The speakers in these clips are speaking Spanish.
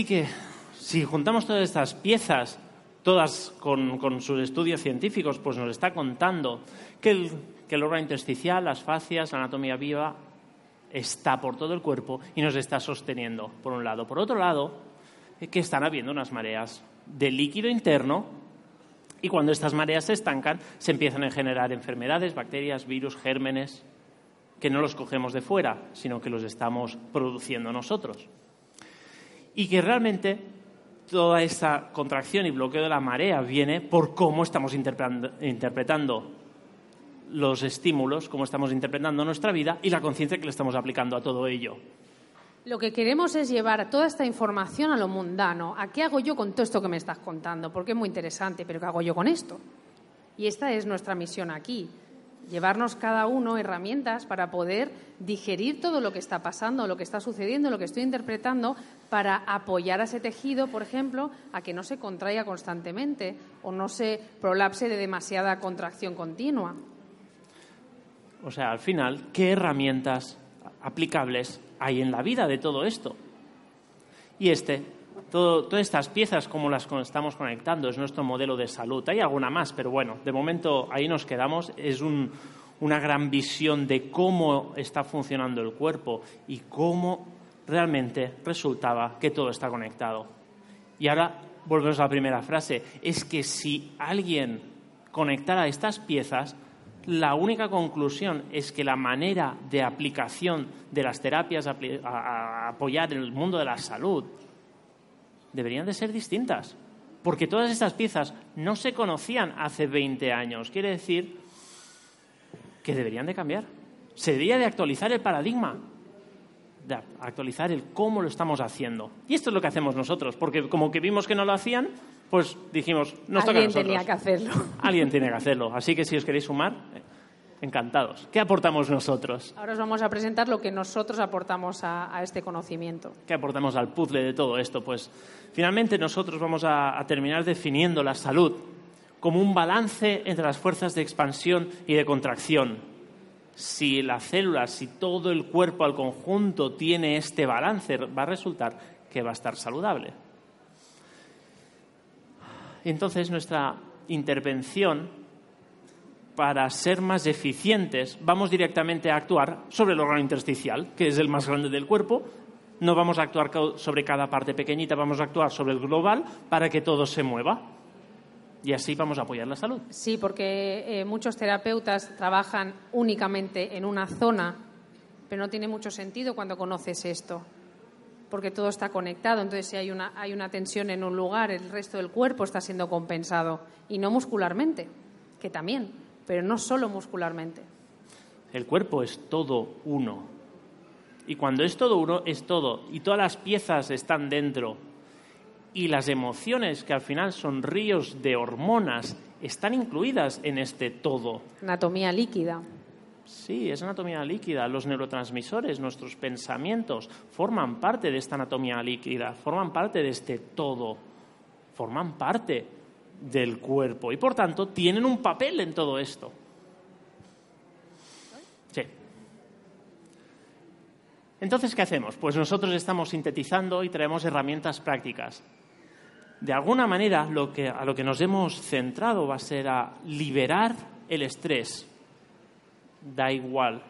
Así que, si juntamos todas estas piezas, todas con, sus estudios científicos, pues nos está contando que el, que el órgano intersticial, las fascias, la anatomía viva, está por todo el cuerpo y nos está sosteniendo, por un lado. Por otro lado, que están habiendo unas mareas de líquido interno y cuando estas mareas se estancan, se empiezan a generar enfermedades, bacterias, virus, gérmenes, que no los cogemos de fuera, sino que los estamos produciendo nosotros y que realmente toda esa contracción y bloqueo de la marea viene por cómo estamos interpretando los estímulos, cómo estamos interpretando nuestra vida y la conciencia que le estamos aplicando a todo ello. Lo que queremos es llevar toda esta información a lo mundano. ¿A qué hago yo con todo esto que me estás contando? Porque es muy interesante, pero ¿qué hago yo con esto? Y esta es nuestra misión aquí, llevarnos cada uno herramientas para poder digerir todo lo que está pasando, lo que está sucediendo, lo que estoy interpretando, para apoyar a ese tejido, por ejemplo, a que no se contraiga constantemente o no se prolapse de demasiada contracción continua. O sea, al final, ¿qué herramientas aplicables hay en la vida de todo esto? Y este, todas estas piezas, como las estamos conectando, es nuestro modelo de salud. Hay alguna más, pero bueno, de momento ahí nos quedamos. Es una gran visión de cómo está funcionando el cuerpo y cómo realmente resultaba que todo está conectado. Y ahora volvemos a la primera frase. Es que si alguien conectara estas piezas, la única conclusión es que la manera de aplicación de las terapias a, apoyar el mundo de la salud deberían de ser distintas. Porque todas estas piezas no se conocían hace 20 años. Quiere decir que deberían de cambiar. Se debería de actualizar el paradigma, de actualizar el cómo lo estamos haciendo. Y esto es lo que hacemos nosotros, porque como que vimos que no lo hacían, pues dijimos, nos toca a nosotros. Alguien tenía que hacerlo. Alguien tiene que hacerlo. Así que si os queréis sumar, encantados. ¿Qué aportamos nosotros? Ahora os vamos a presentar lo que nosotros aportamos a, este conocimiento. ¿Qué aportamos al puzzle de todo esto? Pues finalmente nosotros vamos a, a terminar definiendo la salud como un balance entre las fuerzas de expansión y de contracción. Si la célula, si todo el cuerpo al conjunto tiene este balance, va a resultar que va a estar saludable. Entonces nuestra intervención para ser más eficientes, vamos directamente a actuar sobre el órgano intersticial, que es el más grande del cuerpo. No vamos a actuar sobre cada parte pequeñita, vamos a actuar sobre el global para que todo se mueva. Y así vamos a apoyar la salud. Sí, porque eh, muchos terapeutas trabajan únicamente en una zona, pero no tiene mucho sentido cuando conoces esto, porque todo está conectado. Entonces, si hay una, hay una tensión en un lugar, el resto del cuerpo está siendo compensado, y no muscularmente, que también pero no solo muscularmente. El cuerpo es todo uno. Y cuando es todo uno, es todo. Y todas las piezas están dentro. Y las emociones, que al final son ríos de hormonas, están incluidas en este todo. Anatomía líquida. Sí, es anatomía líquida. Los neurotransmisores, nuestros pensamientos, forman parte de esta anatomía líquida, forman parte de este todo, forman parte del cuerpo y por tanto tienen un papel en todo esto. Sí. Entonces, ¿qué hacemos? Pues nosotros estamos sintetizando y traemos herramientas prácticas. De alguna manera, a lo que nos hemos centrado va a ser a liberar el estrés. Da igual.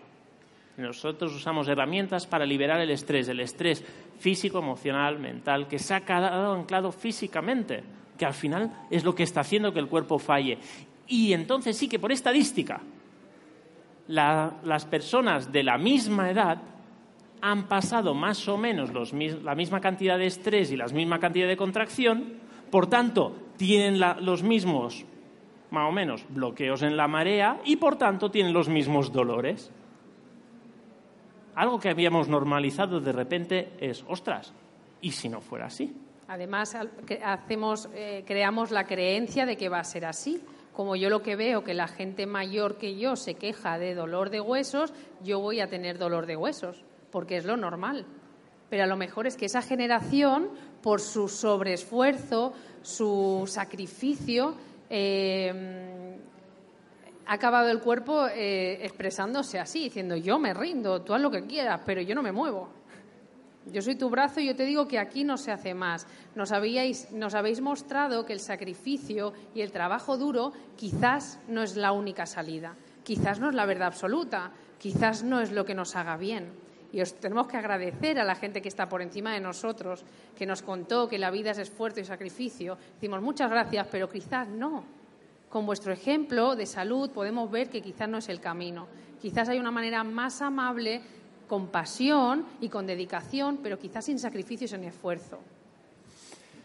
Nosotros usamos herramientas para liberar el estrés, el estrés físico, emocional, mental, que se ha quedado anclado físicamente que al final es lo que está haciendo que el cuerpo falle. Y entonces sí que por estadística, las personas de la misma edad han pasado más o menos la misma cantidad de estrés y la misma cantidad de contracción, por tanto, tienen los mismos, más o menos, bloqueos en la marea y por tanto tienen los mismos dolores. Algo que habíamos normalizado de repente es, ostras, ¿y si no fuera así? Además, eh, creamos la creencia de que va a ser así. Como yo lo que veo que la gente mayor que yo se queja de dolor de huesos, yo voy a tener dolor de huesos, porque es lo normal. Pero a lo mejor es que esa generación, por su sobreesfuerzo, su sacrificio, eh, ha acabado el cuerpo eh, expresándose así, diciendo yo me rindo, tú haz lo que quieras, pero yo no me muevo. Yo soy tu brazo y yo te digo que aquí no se hace más. Nos, habíais, nos habéis mostrado que el sacrificio y el trabajo duro quizás no es la única salida, quizás no es la verdad absoluta, quizás no es lo que nos haga bien. Y os tenemos que agradecer a la gente que está por encima de nosotros, que nos contó que la vida es esfuerzo y sacrificio. Decimos muchas gracias, pero quizás no. Con vuestro ejemplo de salud podemos ver que quizás no es el camino. Quizás hay una manera más amable con pasión y con dedicación, pero quizás sin sacrificios ni esfuerzo.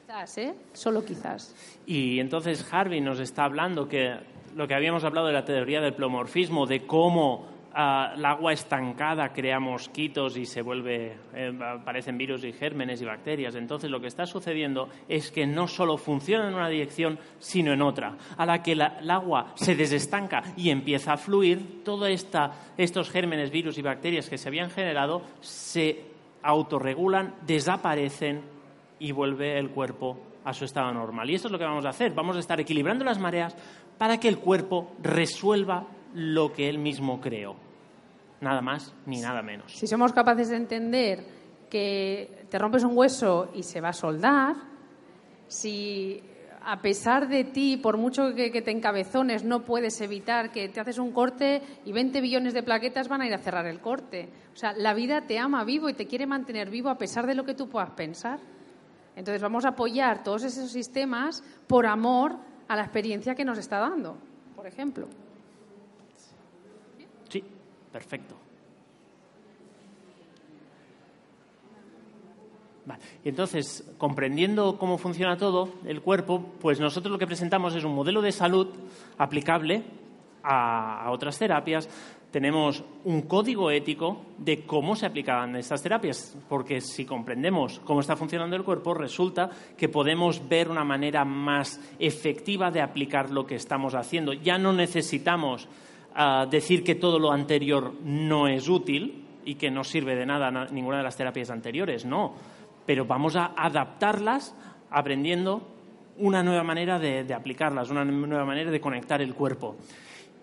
Quizás, ¿eh? Solo quizás. Y entonces Harvey nos está hablando que lo que habíamos hablado de la teoría del plomorfismo, de cómo el agua estancada crea mosquitos y se vuelve, eh, aparecen virus y gérmenes y bacterias. Entonces lo que está sucediendo es que no solo funciona en una dirección, sino en otra. A la que el agua se desestanca y empieza a fluir, todos estos gérmenes, virus y bacterias que se habían generado se autorregulan, desaparecen y vuelve el cuerpo a su estado normal. Y eso es lo que vamos a hacer. Vamos a estar equilibrando las mareas para que el cuerpo resuelva lo que él mismo creó. Nada más ni nada menos. Si somos capaces de entender que te rompes un hueso y se va a soldar, si a pesar de ti, por mucho que, te encabezones, no puedes evitar que te haces un corte y 20 billones de plaquetas van a ir a cerrar el corte. O sea, la vida te ama vivo y te quiere mantener vivo a pesar de lo que tú puedas pensar. Entonces vamos a apoyar todos esos sistemas por amor a la experiencia que nos está dando, por ejemplo. Perfecto. Y entonces, comprendiendo cómo funciona todo el cuerpo, pues nosotros lo que presentamos es un modelo de salud aplicable a, otras terapias. Tenemos un código ético de cómo se aplicaban estas terapias, porque si comprendemos cómo está funcionando el cuerpo, resulta que podemos ver una manera más efectiva de aplicar lo que estamos haciendo. Ya no necesitamos decir que todo lo anterior no es útil y que no sirve de nada ninguna de las terapias anteriores, no. Pero vamos a adaptarlas aprendiendo una nueva manera de, aplicarlas, una nueva manera de conectar el cuerpo.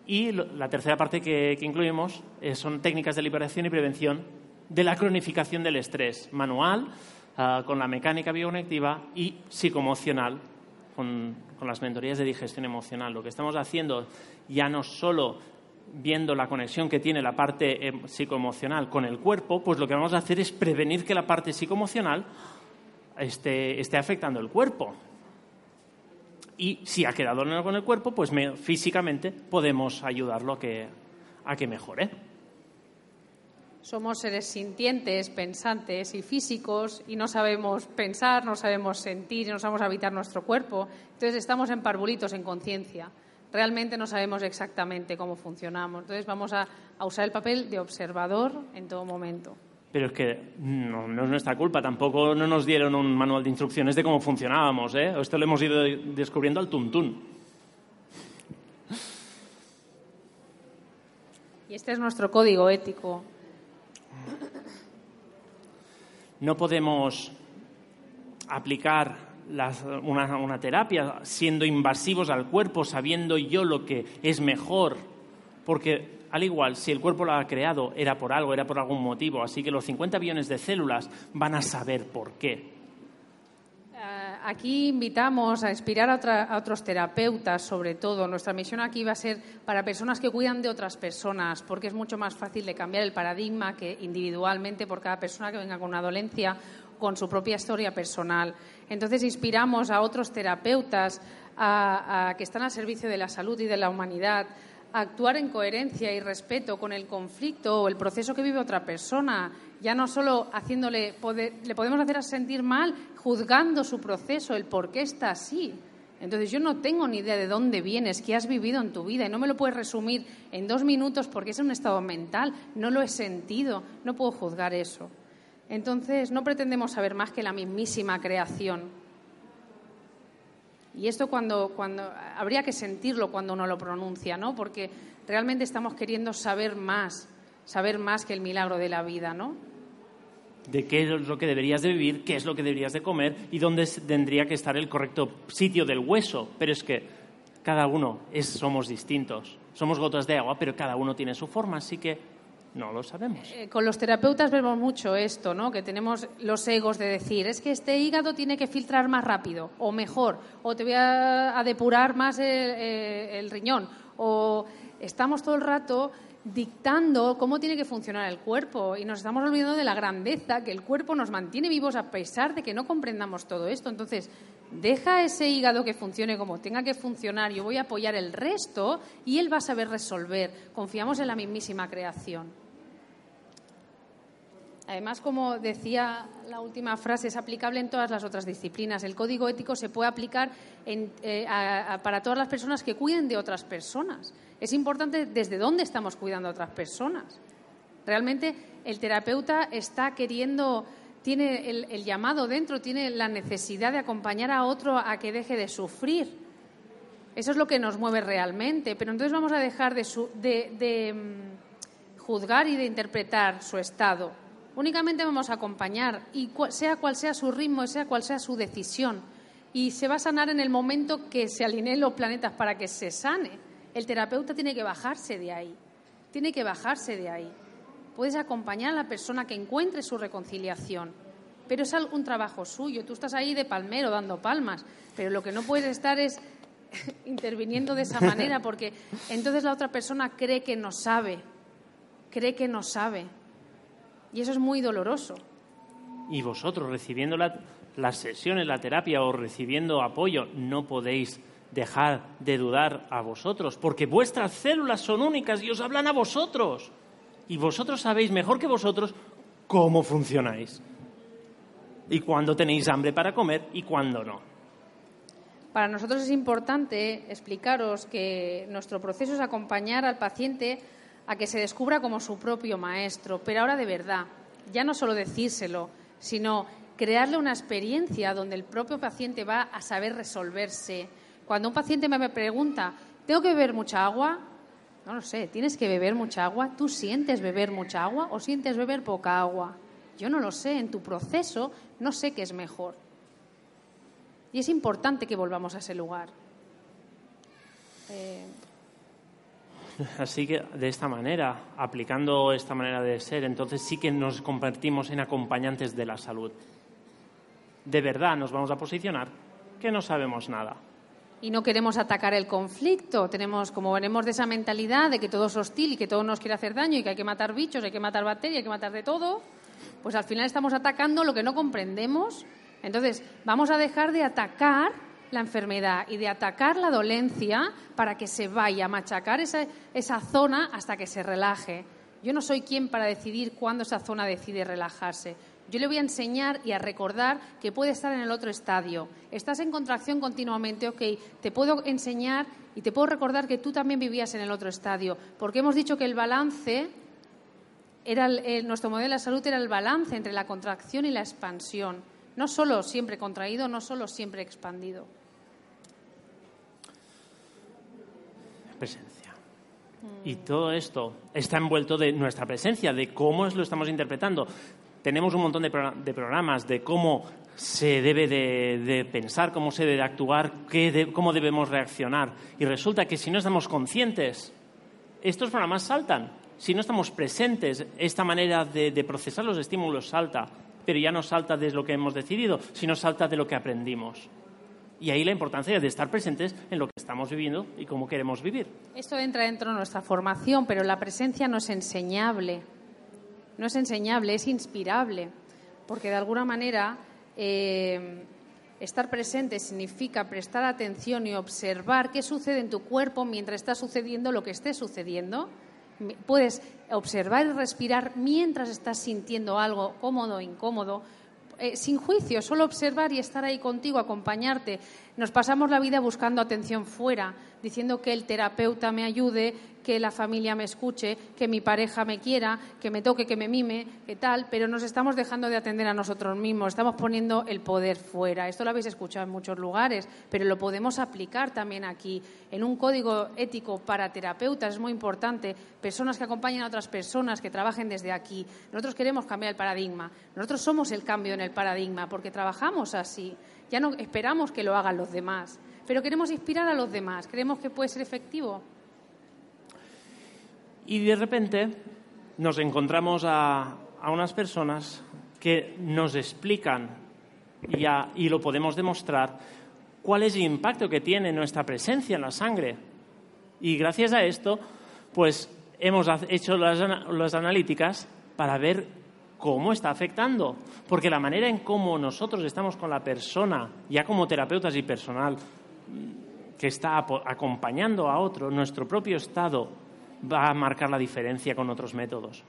Y la tercera parte que, incluimos eh, son técnicas de liberación y prevención de la cronificación del estrés manual, ah, con la mecánica bioconectiva y psicoemocional, con, las mentorías de digestión emocional. Lo que estamos haciendo ya no solo viendo la conexión que tiene la parte em, psicoemocional con el cuerpo, pues lo que vamos a hacer es prevenir que la parte psicoemocional esté, esté afectando el cuerpo. Y si ha quedado con el cuerpo, pues físicamente podemos ayudarlo a que, a que mejore. Somos seres sintientes, pensantes y físicos y no sabemos pensar, no sabemos sentir, no sabemos habitar nuestro cuerpo. Entonces estamos en parvulitos, en conciencia realmente no sabemos exactamente cómo funcionamos. Entonces vamos a, usar el papel de observador en todo momento. Pero es que no, es nuestra culpa, tampoco no nos dieron un manual de instrucciones de cómo funcionábamos. ¿eh? Esto lo hemos ido descubriendo al tuntún. Y este es nuestro código ético. No podemos aplicar una, terapia, siendo invasivos al cuerpo, sabiendo yo lo que es mejor, porque al igual, si el cuerpo lo ha creado, era por algo, era por algún motivo, así que los 50 billones de células van a saber por qué. Eh, aquí invitamos a inspirar a, otros terapeutas, sobre todo. Nuestra misión aquí va a ser para personas que cuidan de otras personas, porque es mucho más fácil de cambiar el paradigma que individualmente por cada persona que venga con una dolencia con su propia historia personal. Entonces inspiramos a otros terapeutas a, que están al servicio de la salud y de la humanidad a actuar en coherencia y respeto con el conflicto o el proceso que vive otra persona, ya no solo haciéndole, le podemos hacer sentir mal juzgando su proceso, el por qué está así. Entonces yo no tengo ni idea de dónde vienes, qué has vivido en tu vida y no me lo puedes resumir en dos minutos porque es un estado mental, no lo he sentido, no puedo juzgar eso. Entonces no pretendemos saber más que la mismísima creación. Y esto cuando, cuando habría que sentirlo cuando uno lo pronuncia, ¿no? Porque realmente estamos queriendo saber más, saber más que el milagro de la vida, ¿no? de qué es lo que deberías de vivir, qué es lo que deberías de comer y dónde tendría que estar el correcto sitio del hueso. Pero es que cada uno es, somos distintos. Somos gotas de agua, pero cada uno tiene su forma, así que no lo sabemos. Eh, con los terapeutas vemos mucho esto, ¿no? Que tenemos los egos de decir, es que este hígado tiene que filtrar más rápido o mejor, o te voy a, depurar más el riñón, o estamos todo el rato dictando cómo tiene que funcionar el cuerpo y nos estamos olvidando de la grandeza que el cuerpo nos mantiene vivos a pesar de que no comprendamos todo esto. Entonces, deja ese hígado que funcione como tenga que funcionar, yo voy a apoyar el resto y él va a saber resolver. Confiamos en la mismísima creación. Además, como decía la última frase, es aplicable en todas las otras disciplinas. El código ético se puede aplicar eh, para todas las personas que cuiden de otras personas. Es importante desde dónde estamos cuidando a otras personas. Realmente el terapeuta está queriendo, tiene el, llamado dentro, tiene la necesidad de acompañar a otro a que deje de sufrir. Eso es lo que nos mueve realmente. Pero entonces vamos a dejar de, mm, juzgar y de interpretar su estado. Únicamente vamos a acompañar, y sea cual sea su ritmo, sea cual sea su decisión. Y se va a sanar en el momento que se alineen los planetas para que se sane. El terapeuta tiene que bajarse de ahí, tiene que bajarse de ahí. Puedes acompañar a la persona que encuentre su reconciliación, pero es un trabajo suyo. Tú estás ahí de palmero dando palmas, pero lo que no puedes estar es interviniendo de esa manera porque entonces la otra persona cree que no sabe, cree que no sabe. Y eso es muy doloroso. Y vosotros recibiendo las sesiones, la terapia o recibiendo apoyo, no podéis dejar de dudar a vosotros, porque vuestras células son únicas y os hablan a vosotros. Y vosotros sabéis mejor que vosotros cómo funcionáis. Y cuándo tenéis hambre para comer y cuándo no. Para nosotros es importante explicaros que nuestro proceso es acompañar al paciente a que se descubra como su propio maestro, pero ahora de verdad, ya no solo decírselo, sino crearle una experiencia donde el propio paciente va a saber resolverse, cuando un paciente me pregunta, ¿tengo que beber mucha agua? No lo sé, ¿tienes que beber mucha agua? ¿Tú sientes beber mucha agua o sientes beber poca agua? Yo no lo sé, en tu proceso no sé qué es mejor. Y es importante que volvamos a ese lugar. Eh, Así que de esta manera, aplicando esta manera de ser, entonces sí que nos convertimos en acompañantes de la salud. De verdad nos vamos a posicionar que no sabemos nada y no queremos atacar el conflicto. Tenemos, como venimos de esa mentalidad de que todo es hostil y que todo nos quiere hacer daño y que hay que matar bichos, hay que matar bacterias, hay que matar de todo, pues al final estamos atacando lo que no comprendemos. Entonces, vamos a dejar de atacar la enfermedad y de atacar la dolencia para que se vaya a machacar esa, esa zona hasta que se relaje. Yo no soy quien para decidir cuándo esa zona decide relajarse. Yo le voy a enseñar y a recordar que puede estar en el otro estadio. Estás en contracción continuamente, ok, te puedo enseñar y te puedo recordar que tú también vivías en el otro estadio, porque hemos dicho que el balance era nuestro modelo de salud era el balance entre la contracción y la expansión, no solo siempre contraído, no solo siempre expandido. Y todo esto está envuelto de nuestra presencia, de cómo lo estamos interpretando tenemos un montón de, programas de cómo se debe de, pensar, cómo se debe de actuar, cómo debemos reaccionar. Y resulta que si no estamos conscientes, estos programas saltan. Si no estamos presentes, esta manera de, de procesar los estímulos salta, pero ya no salta de lo que hemos decidido, sino salta de lo que aprendimos. Y ahí la importancia de estar presentes en lo que estamos viviendo y cómo queremos vivir. Esto entra dentro de nuestra formación, pero la presencia no es enseñable no es enseñable, es inspirable, porque de alguna manera eh, estar presente significa prestar atención y observar qué sucede en tu cuerpo mientras está sucediendo lo que esté sucediendo. Puedes observar y respirar mientras estás sintiendo algo cómodo o incómodo. Eh, sin juicio, solo observar y estar ahí contigo, acompañarte. Nos pasamos la vida buscando atención fuera, diciendo que el terapeuta me ayude, que la familia me escuche, que mi pareja me quiera, que me toque, que me mime, que tal, pero nos estamos dejando de atender a nosotros mismos, estamos poniendo el poder fuera. Esto lo habéis escuchado en muchos lugares, pero lo podemos aplicar también aquí. En un código ético para terapeutas es muy importante, personas que acompañen a otras personas, que trabajen desde aquí. Nosotros queremos cambiar el paradigma, nosotros somos el cambio en el paradigma porque trabajamos así. Ya no esperamos que lo hagan los demás, pero queremos inspirar a los demás, creemos que puede ser efectivo. Y de repente nos encontramos a, unas personas que nos explican y, lo podemos demostrar cuál es el impacto que tiene nuestra presencia en la sangre. Y gracias a esto, pues hemos hecho las, analíticas para ver cómo está afectando. Porque la manera en cómo nosotros estamos con la persona, ya como terapeutas y personal que está acompañando a otro, nuestro propio estado va a marcar la diferencia con otros métodos.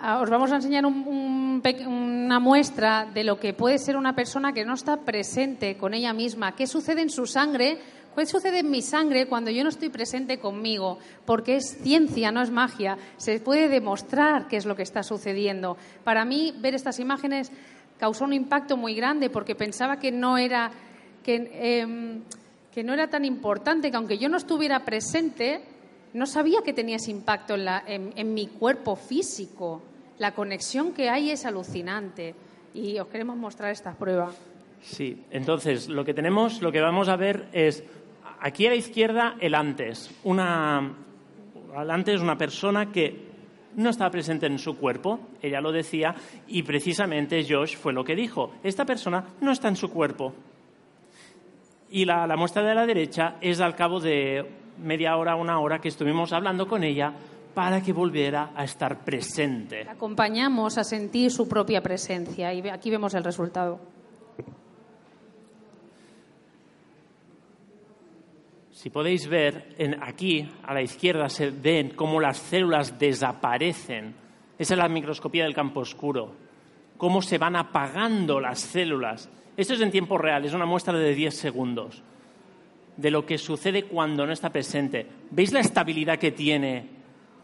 Ah, os vamos a enseñar una muestra de lo que puede ser una persona que no está presente con ella misma. ¿Qué sucede en su sangre? ¿Qué sucede en mi sangre cuando yo no estoy presente conmigo? Porque es ciencia, no es magia. Se puede demostrar qué es lo que está sucediendo. Para mí, ver estas imágenes causó un impacto muy grande porque pensaba que no era, que, em, no era tan importante, que aunque yo no estuviera presente, no sabía que tenía ese impacto en, mi cuerpo físico. La conexión que hay es alucinante y os queremos mostrar esta prueba. Sí, entonces lo que tenemos, lo que vamos a ver es aquí a la izquierda el antes. Una, el antes una persona que no estaba presente en su cuerpo, ella lo decía, y precisamente Josh fue lo que dijo. Esta persona no está en su cuerpo. Y la, la muestra de la derecha es al cabo de media hora, una hora que estuvimos hablando con ella para que volviera a estar presente. acompañamos a sentir su propia presencia y aquí vemos el resultado. Si podéis ver, aquí a la izquierda se ven cómo las células desaparecen. Esa es la microscopía del campo oscuro. Cómo se van apagando las células. Esto es en tiempo real, es una muestra de 10 segundos de lo que sucede cuando no está presente. ¿Veis la estabilidad que tiene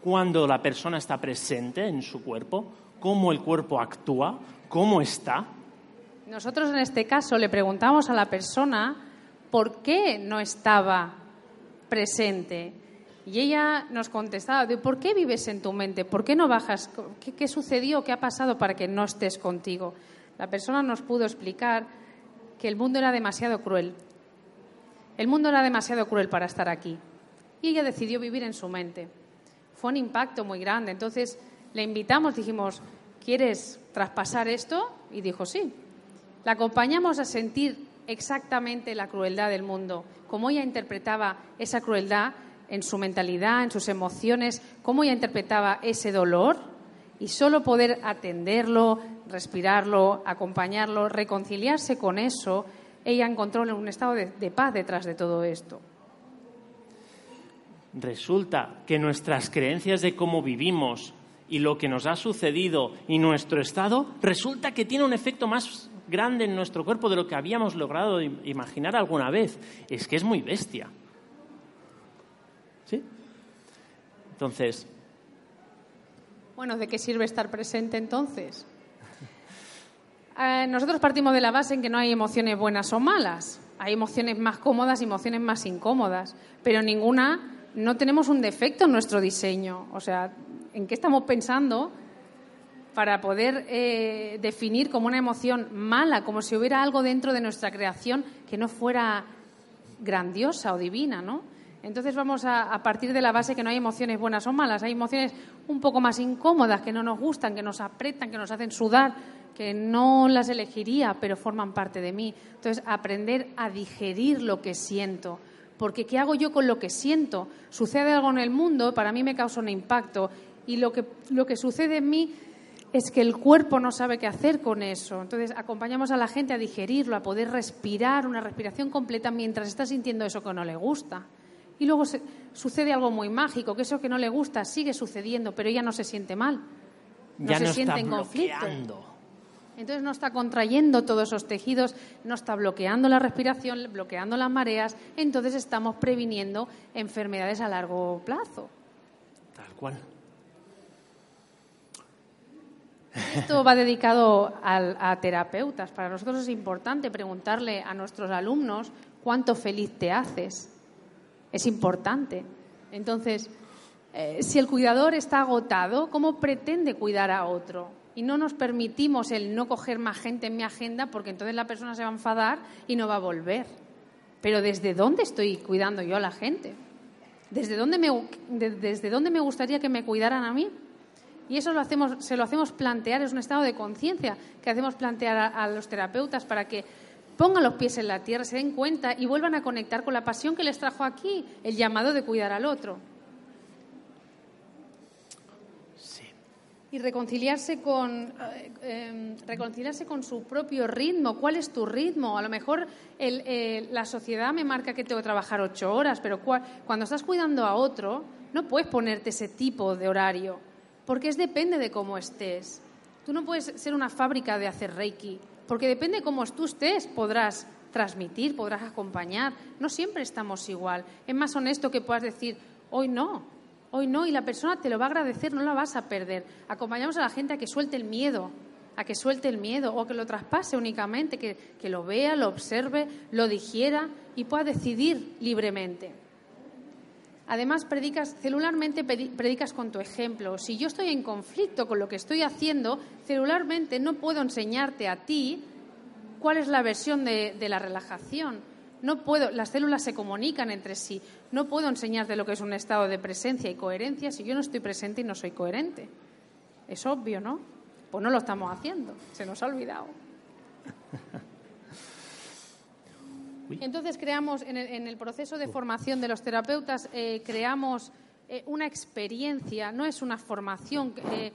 cuando la persona está presente en su cuerpo? ¿Cómo el cuerpo actúa? ¿Cómo está? Nosotros en este caso le preguntamos a la persona por qué no estaba presente. Y ella nos contestaba, ¿por qué vives en tu mente? ¿Por qué no bajas? ¿Qué, ¿Qué, sucedió? ¿Qué ha pasado para que no estés contigo? La persona nos pudo explicar que el mundo era demasiado cruel, el mundo era demasiado cruel para estar aquí. Y ella decidió vivir en su mente. Fue un impacto muy grande. Entonces le invitamos, dijimos, ¿quieres traspasar esto? Y dijo, sí. La acompañamos a sentir exactamente la crueldad del mundo, cómo ella interpretaba esa crueldad en su mentalidad, en sus emociones, cómo ella interpretaba ese dolor y solo poder atenderlo, respirarlo, acompañarlo, reconciliarse con eso ella encontró un estado de, paz detrás de todo esto. Resulta que nuestras creencias de cómo vivimos y lo que nos ha sucedido y nuestro estado, resulta que tiene un efecto más grande en nuestro cuerpo de lo que habíamos logrado imaginar alguna vez. Es que es muy bestia. ¿Sí? Entonces. Bueno, ¿de qué sirve estar presente entonces? Eh, nosotros partimos de la base en que no hay emociones buenas o malas. Hay emociones más cómodas y emociones más incómodas, pero ninguna, no tenemos un defecto en nuestro diseño. O sea, ¿en qué estamos pensando para poder eh, definir como una emoción mala, como si hubiera algo dentro de nuestra creación que no fuera grandiosa o divina, ¿no? Entonces vamos a, partir de la base que no hay emociones buenas o malas, hay emociones un poco más incómodas, que no nos gustan, que nos apretan, que nos hacen sudar, que no las elegiría, pero forman parte de mí. Entonces, aprender a digerir lo que siento. Porque ¿qué hago yo con lo que siento? Sucede algo en el mundo, para mí me causa un impacto. Y lo que, lo que sucede en mí es que el cuerpo no sabe qué hacer con eso. Entonces, acompañamos a la gente a digerirlo, a poder respirar una respiración completa mientras está sintiendo eso que no le gusta. Y luego sucede algo muy mágico, que eso que no le gusta sigue sucediendo, pero ella no se siente mal. No se siente en conflicto. Entonces no está contrayendo todos esos tejidos, no está bloqueando la respiración, bloqueando las mareas, entonces estamos previniendo enfermedades a largo plazo. Tal cual. Esto va dedicado a, terapeutas. Para nosotros es importante preguntarle a nuestros alumnos cuánto feliz te haces. Es importante. Entonces, eh, si el cuidador está agotado, ¿cómo pretende cuidar a otro? Y no nos permitimos el no coger más gente en mi agenda porque entonces la persona se va a enfadar y no va a volver. Pero ¿desde dónde estoy cuidando yo a la gente? ¿Desde dónde me, desde dónde me gustaría que me cuidaran a mí? Y eso lo hacemos, se lo hacemos plantear, es un estado de conciencia que hacemos plantear a, los terapeutas para que pongan los pies en la tierra, se den cuenta y vuelvan a conectar con la pasión que les trajo aquí, el llamado de cuidar al otro. Y reconciliarse con, eh, em, reconciliarse con su propio ritmo. ¿Cuál es tu ritmo? A lo mejor eh, la sociedad me marca que tengo que trabajar ocho horas, pero cuando estás cuidando a otro, no puedes ponerte ese tipo de horario porque es depende de cómo estés. Tú no puedes ser una fábrica de hacer reiki, porque depende de cómo tú estés, podrás transmitir, podrás acompañar. No siempre estamos igual. Es más honesto que puedas decir, hoy no, hoy no, y la persona te lo va a agradecer, no la vas a perder. Acompañamos a la gente a que suelte el miedo, a que suelte el miedo o que lo traspase únicamente, que, que lo vea, lo observe, lo digiera y pueda decidir libremente. Además, predicas, celularmente predicas con tu ejemplo. Si yo estoy en conflicto con lo que estoy haciendo, celularmente no puedo enseñarte a ti cuál es la versión de, la relajación. No puedo, las células se comunican entre sí. No puedo enseñarte lo que es un estado de presencia y coherencia si yo no estoy presente y no soy coherente. Es obvio, ¿no? Pues no lo estamos haciendo. Se nos ha olvidado. Entonces creamos, en el, proceso de formación de los terapeutas, eh, creamos eh, una experiencia, no es una formación. Eh,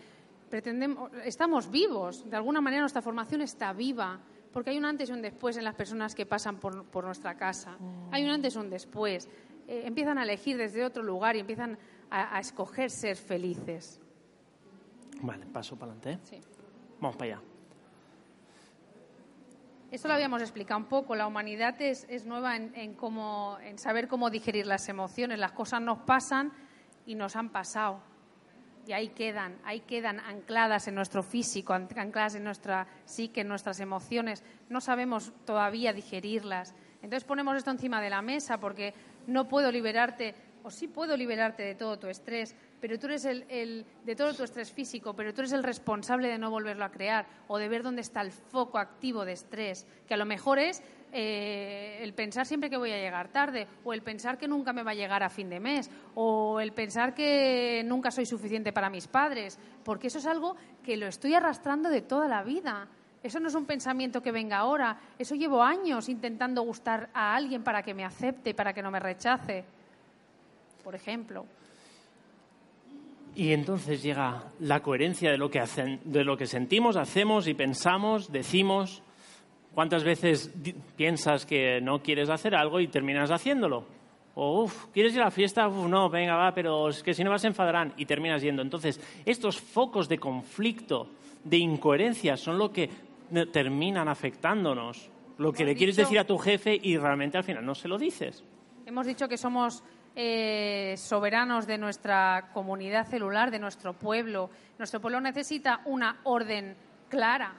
pretendemos, estamos vivos, de alguna manera nuestra formación está viva, porque hay un antes y un después en las personas que pasan por, nuestra casa. Mm. Hay un antes y un después. empiezan a elegir desde otro lugar y empiezan a, a escoger ser felices. Vale, paso para adelante. Sí. Vamos para allá. Esto lo habíamos explicado un poco. La humanidad es, nueva en, en saber cómo digerir las emociones. Las cosas nos pasan y nos han pasado. Y ahí quedan, ahí quedan ancladas en nuestro físico, ancladas en nuestra psique, en nuestras emociones. No sabemos todavía digerirlas. Entonces ponemos esto encima de la mesa porque no puedo liberarte, o sí puedo liberarte de todo tu estrés, pero tú eres el, de todo tu estrés físico, pero tú eres el responsable de no volverlo a crear o de ver dónde está el foco activo de estrés, que a lo mejor es eh, el pensar siempre que voy a llegar tarde, o el pensar que nunca me va a llegar a fin de mes, o el pensar que nunca soy suficiente para mis padres, porque eso es algo que lo estoy arrastrando de toda la vida. Eso no es un pensamiento que venga ahora, eso llevo años intentando gustar a alguien para que me acepte para que no me rechace, por ejemplo. Y entonces llega la coherencia de lo que, hacen, de lo que sentimos, hacemos y pensamos, decimos. ¿Cuántas veces piensas que no quieres hacer algo y terminas haciéndolo? O, uff, ¿quieres ir a la fiesta? Uf, no, venga, va, pero es que si no vas se enfadarán y terminas yendo. Entonces, estos focos de conflicto, de incoherencia, son lo que terminan afectándonos. Lo que le quieres decir a tu jefe y realmente al final no se lo dices. Hemos dicho que somos eh, soberanos de nuestra comunidad celular, de nuestro pueblo. Nuestro pueblo necesita una orden clara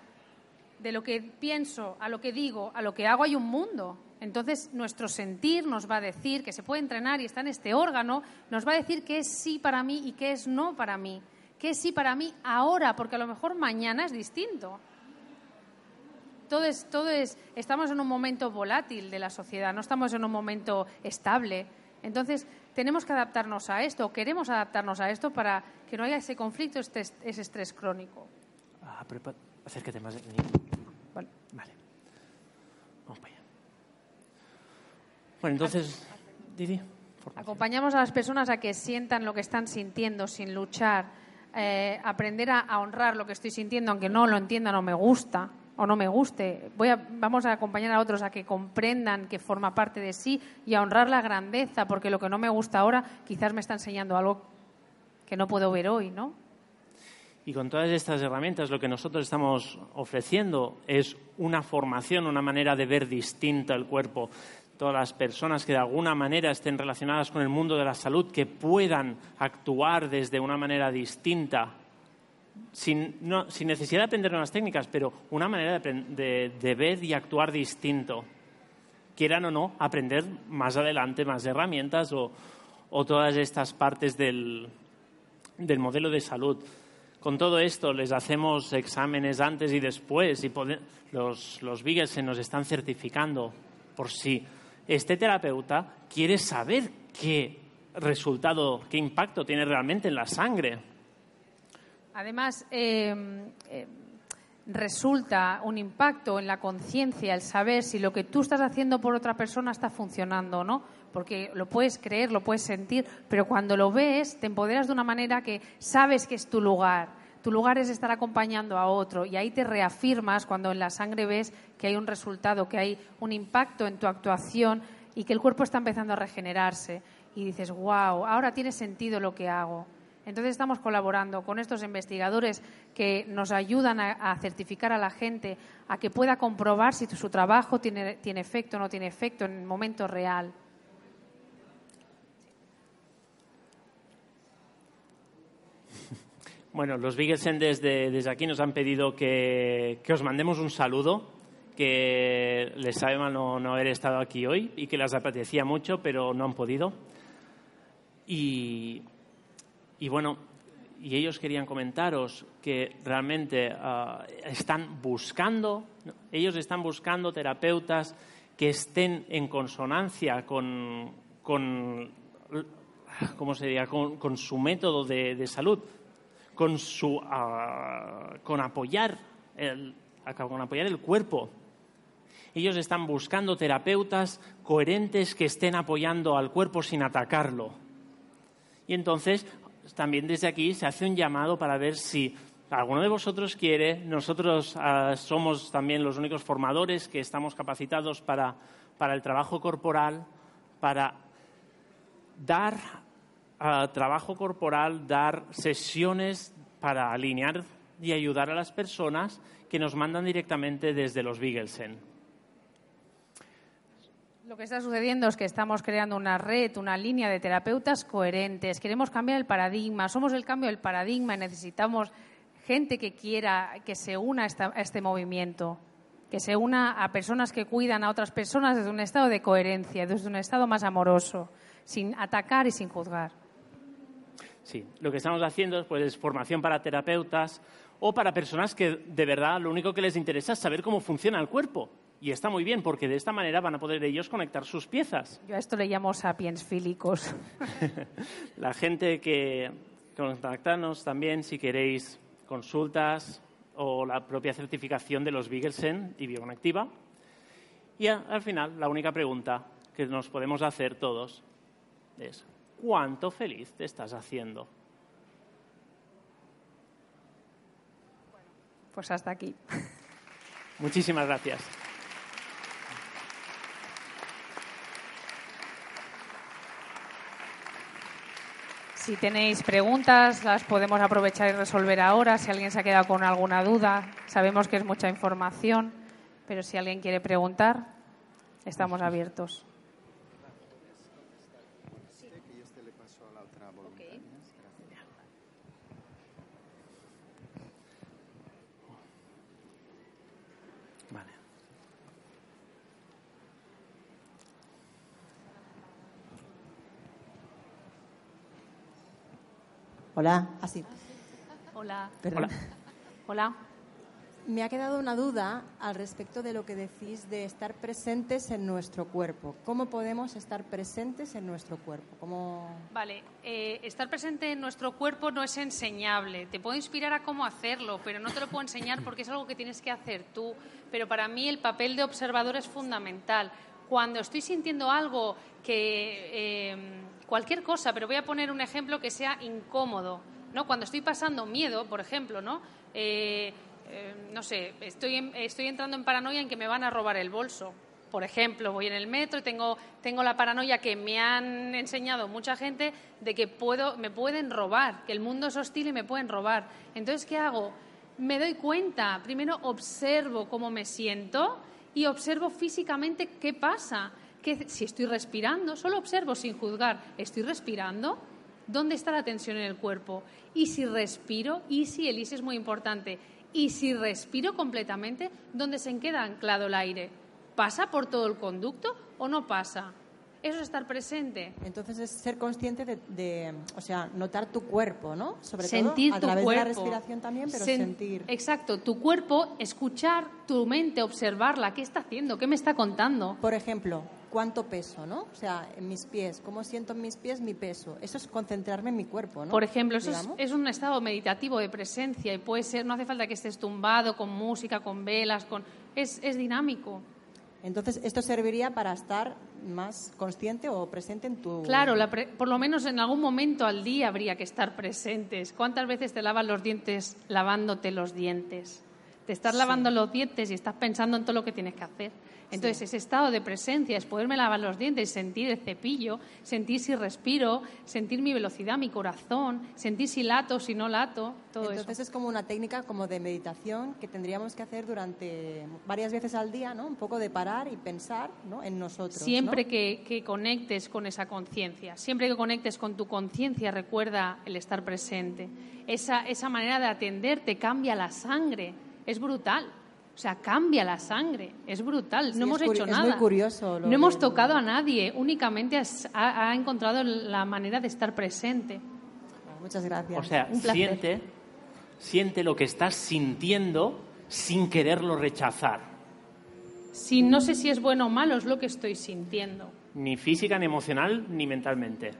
de lo que pienso, a lo que digo, a lo que hago. Hay un mundo. Entonces, nuestro sentir nos va a decir que se puede entrenar y está en este órgano, nos va a decir qué es sí para mí y qué es no para mí. Qué es sí para mí ahora, porque a lo mejor mañana es distinto. Todo es, todo es, estamos en un momento volátil de la sociedad, no estamos en un momento estable. Entonces, tenemos que adaptarnos a esto, queremos adaptarnos a esto para que no haya ese conflicto, este, ese estrés crónico. Ah, acércate más. Vale. vale. Vamos para allá. Bueno, entonces, Didi. Acompañamos a las personas a que sientan lo que están sintiendo sin luchar, eh, aprender a honrar lo que estoy sintiendo, aunque no lo entiendan o me gusta o no me guste. Voy a, vamos a acompañar a otros a que comprendan que forma parte de sí y a honrar la grandeza, porque lo que no me gusta ahora quizás me está enseñando algo que no puedo ver hoy, ¿no? Y con todas estas herramientas lo que nosotros estamos ofreciendo es una formación, una manera de ver distinta el cuerpo. Todas las personas que de alguna manera estén relacionadas con el mundo de la salud, que puedan actuar desde una manera distinta, sin, necesidad de aprender nuevas técnicas, pero una manera de, ver y actuar distinto. Quieran o no, aprender más adelante más herramientas o, todas estas partes del modelo de salud. Con todo esto les hacemos exámenes antes y después y los, los se nos están certificando por si este terapeuta quiere saber qué resultado, qué impacto tiene realmente en la sangre. Además, eh, eh, resulta un impacto en la conciencia el saber si lo que tú estás haciendo por otra persona está funcionando o no porque lo puedes creer, lo puedes sentir, pero cuando lo ves te empoderas de una manera que sabes que es tu lugar. Tu lugar es estar acompañando a otro y ahí te reafirmas cuando en la sangre ves que hay un resultado, que hay un impacto en tu actuación y que el cuerpo está empezando a regenerarse y dices, wow, ahora tiene sentido lo que hago. Entonces estamos colaborando con estos investigadores que nos ayudan a, certificar a la gente, a que pueda comprobar si su trabajo tiene, tiene efecto o no tiene efecto en el momento real. Bueno, los Bigelsen desde, desde aquí nos han pedido que, os mandemos un saludo, que les sabe mal no, haber estado aquí hoy y que les apetecía mucho, pero no han podido. Y, bueno, y ellos querían comentaros que realmente ah, están buscando, ellos están buscando terapeutas que estén en consonancia con, con ¿cómo se con, su método de salud con, su, ah, con, apoyar el, con apoyar el cuerpo. Ellos están buscando terapeutas coherentes que estén apoyando al cuerpo sin atacarlo. Y entonces, también desde aquí se hace un llamado para ver si alguno de vosotros quiere. Nosotros ah, somos también los únicos formadores que estamos capacitados para, para el trabajo corporal, para dar trabajo corporal, dar sesiones para alinear y ayudar a las personas que nos mandan directamente desde los Bigelsen. Lo que está sucediendo es que estamos creando una red, una línea de terapeutas coherentes. Queremos cambiar el paradigma. Somos el cambio del paradigma y necesitamos gente que quiera que se una a este movimiento, que se una a personas que cuidan a otras personas desde un estado de coherencia, desde un estado más amoroso, sin atacar y sin juzgar. Sí, lo que estamos haciendo pues, es formación para terapeutas o para personas que de verdad lo único que les interesa es saber cómo funciona el cuerpo. Y está muy bien, porque de esta manera van a poder ellos conectar sus piezas. Yo a esto le llamo sapiens fílicos. La gente que contactanos también si queréis consultas o la propia certificación de los Bigelsen y Bioconectiva. Y al final, la única pregunta que nos podemos hacer todos es cuánto feliz te estás haciendo. pues hasta aquí. Muchísimas gracias. Si tenéis preguntas, las podemos aprovechar y resolver ahora. Si alguien se ha quedado con alguna duda, sabemos que es mucha información, pero si alguien quiere preguntar, estamos abiertos. Hola, así. Hola. Hola. Hola. Me ha quedado una duda al respecto de lo que decís de estar presentes en nuestro cuerpo. ¿Cómo podemos estar presentes en nuestro cuerpo? ¿Cómo... Vale, eh, estar presente en nuestro cuerpo no es enseñable. Te puedo inspirar a cómo hacerlo, pero no te lo puedo enseñar porque es algo que tienes que hacer tú. Pero para mí el papel de observador es fundamental. Cuando estoy sintiendo algo que... Eh, cualquier cosa, pero voy a poner un ejemplo que sea incómodo. ¿no? Cuando estoy pasando miedo, por ejemplo, ¿no? Eh, eh, no sé, estoy, estoy entrando en paranoia en que me van a robar el bolso. Por ejemplo, voy en el metro y tengo, tengo la paranoia que me han enseñado mucha gente de que puedo, me pueden robar, que el mundo es hostil y me pueden robar. Entonces, ¿qué hago? Me doy cuenta, primero observo cómo me siento y observo físicamente qué pasa. Que si estoy respirando, solo observo sin juzgar, ¿estoy respirando? ¿Dónde está la tensión en el cuerpo? Y si respiro, y si el IS es muy importante, y si respiro completamente, ¿dónde se queda anclado el aire? ¿Pasa por todo el conducto o no pasa? Eso es estar presente. Entonces es ser consciente de, o sea, notar tu cuerpo, ¿no? Sobre sentir todo a través de la respiración también, pero sentir. Exacto, tu cuerpo, escuchar tu mente, observarla, ¿qué está haciendo? ¿Qué me está contando? Por ejemplo, cuánto peso, ¿no? O sea, en mis pies, cómo siento en mis pies mi peso. Eso es concentrarme en mi cuerpo, ¿no? Por ejemplo, eso es, un estado meditativo de presencia y puede ser, no hace falta que estés tumbado con música, con velas, con es, es dinámico. Entonces, esto serviría para estar más consciente o presente en tu... Claro, por lo menos en algún momento al día habría que estar presentes. ¿Cuántas veces te lavas los dientes lavándote los dientes? Te estás lavando los dientes y estás pensando en todo lo que tienes que hacer. Entonces, ese estado de presencia es poderme lavar los dientes, sentir el cepillo, sentir si respiro, sentir mi velocidad, mi corazón, sentir si lato, si no lato, todo Entonces es como una técnica como de meditación que tendríamos que hacer durante varias veces al día, ¿no? Un poco de parar y pensar ¿no? en nosotros. Siempre que, que conectes con esa conciencia, siempre que conectes con tu conciencia, recuerda el estar presente. Esa, esa manera de atenderte cambia la sangre, es brutal. O sea, cambia la sangre. Es brutal. no hemos hecho nada. Es muy curioso. no hemos tocado a nadie. Únicamente ha, encontrado la manera de estar presente. Muchas gracias. O sea, siente, siente lo que estás sintiendo sin quererlo rechazar. Si no sé si es bueno o malo, es lo que estoy sintiendo. Ni física, ni emocional, ni mentalmente.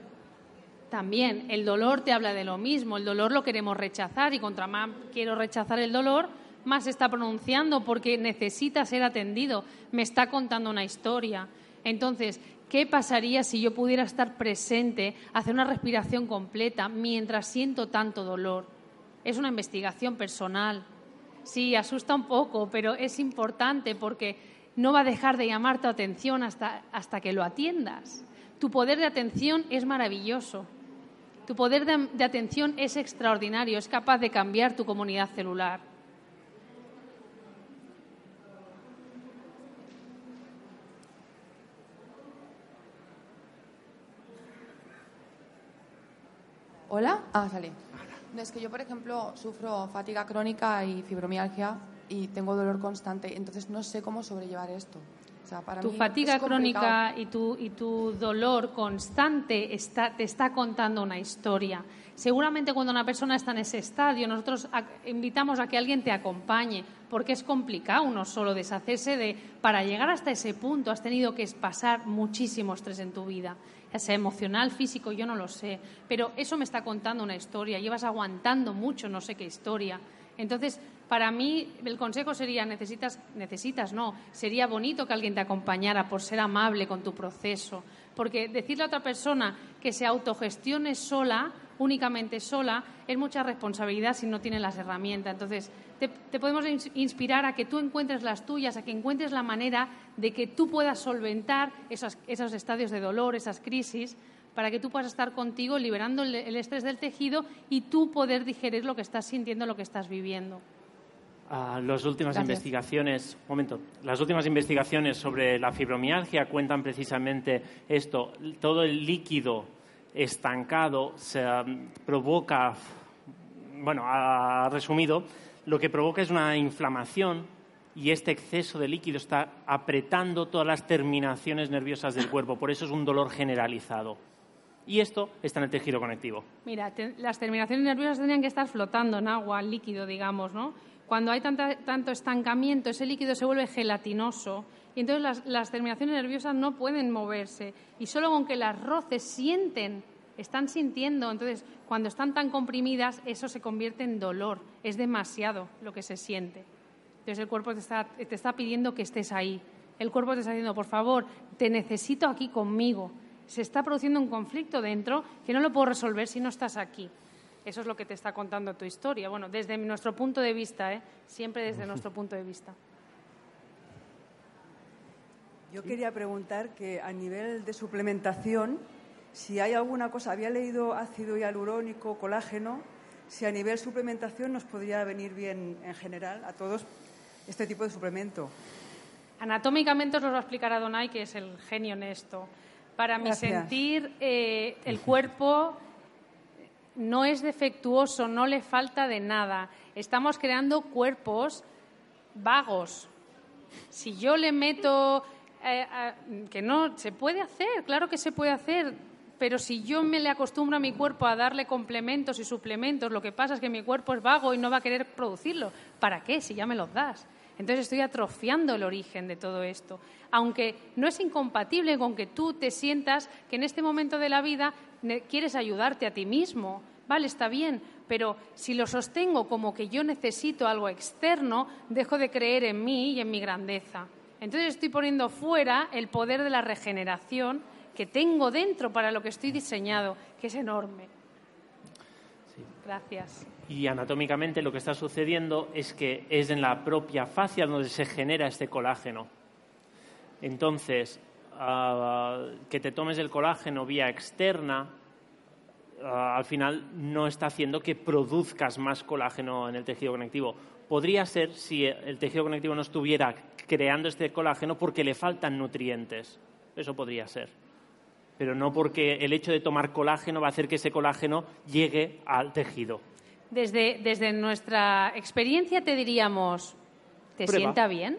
También, el dolor te habla de lo mismo. El dolor lo queremos rechazar y contra más quiero rechazar el dolor, más está pronunciando porque necesita ser atendido, me está contando una historia. Entonces, ¿qué pasaría si yo pudiera estar presente, hacer una respiración completa mientras siento tanto dolor? Es una investigación personal. Sí, asusta un poco, pero es importante porque no va a dejar de llamar tu atención hasta, hasta que lo atiendas. Tu poder de atención es maravilloso. Tu poder de atención es extraordinario, es capaz de cambiar tu comunidad celular. ¿Hola? Ah, sale. es que yo, por ejemplo, sufro fatiga crónica y fibromialgia y tengo dolor constante, entonces no sé cómo sobrellevar esto. tu fatiga crónica y tu, y tu dolor constante está, te está contando una historia. Seguramente cuando una persona está en ese estadio, nosotros invitamos a que alguien te acompañe, porque es complicado uno solo deshacerse de... Para llegar hasta ese punto has tenido que pasar muchísimo estrés en tu vida ya sea emocional, físico, yo no lo sé, pero eso me está contando una historia, llevas aguantando mucho no sé qué historia. Entonces, para mí el consejo sería, necesitas, necesitas, no, sería bonito que alguien te acompañara por ser amable con tu proceso, porque decirle a otra persona que se autogestione sola, únicamente sola, es mucha responsabilidad si no tiene las herramientas. Entonces, te, podemos inspirar a que tú encuentres las tuyas, a que encuentres la manera de que tú puedas solventar esos, esos estadios de dolor, esas crisis, para que tú puedas estar contigo liberando el, estrés del tejido y tú poder digerir lo que estás sintiendo, lo que estás viviendo. Ah, las últimas investigaciones, momento, las últimas investigaciones sobre la fibromialgia cuentan precisamente esto. Todo el líquido estancado se um, provoca, bueno, ha resumido, lo que provoca es una inflamación y este exceso de líquido está apretando todas las terminaciones nerviosas del cuerpo. Por eso es un dolor generalizado. Y esto está en el tejido conectivo. Mira, las terminaciones nerviosas tendrían que estar flotando en agua, líquido, digamos, ¿no? Cuando hay tanto estancamiento, ese líquido se vuelve gelatinoso y entonces las, las terminaciones nerviosas no pueden moverse y solo con que las roces sienten están sintiendo. Entonces, cuando están tan comprimidas, eso se convierte en dolor. Es demasiado lo que se siente. Entonces, el cuerpo te está, te está pidiendo que estés ahí. El cuerpo te está diciendo, por favor, te necesito aquí conmigo. Se está produciendo un conflicto dentro que no lo puedo resolver si no estás aquí. Eso es lo que te está contando tu historia. Bueno, desde nuestro punto de vista, ¿eh? siempre desde nuestro punto de vista. Yo quería preguntar que a nivel de suplementación, si hay alguna cosa, había leído ácido hialurónico, colágeno, si a nivel suplementación nos podría venir bien en general a todos este tipo de suplemento. Anatómicamente os lo va a explicar Adonai, que es el genio en esto. Para mi sentir, eh, el cuerpo no es defectuoso, no le falta de nada. Estamos creando cuerpos vagos. Si yo le meto, eh, que no, se puede hacer, claro que se puede hacer, pero si yo me le acostumbro a mi cuerpo a darle complementos y suplementos, lo que pasa es que mi cuerpo es vago y no va a querer producirlo. ¿Para qué? Si ya me los das. Entonces estoy atrofiando el origen de todo esto. Aunque no es incompatible con que tú te sientas que en este momento de la vida quieres ayudarte a ti mismo. Vale, está bien, pero si lo sostengo como que yo necesito algo externo, dejo de creer en mí y en mi grandeza. Entonces estoy poniendo fuera el poder de la regeneración que tengo dentro para lo que estoy diseñado, que es enorme. Gracias. Y anatómicamente lo que está sucediendo es que es en la propia fascia donde se genera este colágeno. Entonces, ah, que te tomes el colágeno vía externa, ah, al final no está haciendo que produzcas más colágeno en el tejido conectivo. Podría ser si el tejido conectivo no estuviera creando este colágeno porque le faltan nutrientes. Eso podría ser. Pero no porque el hecho de tomar colágeno va a hacer que ese colágeno llegue al tejido. Desde, desde nuestra experiencia te diríamos, ¿te Prueba. sienta bien?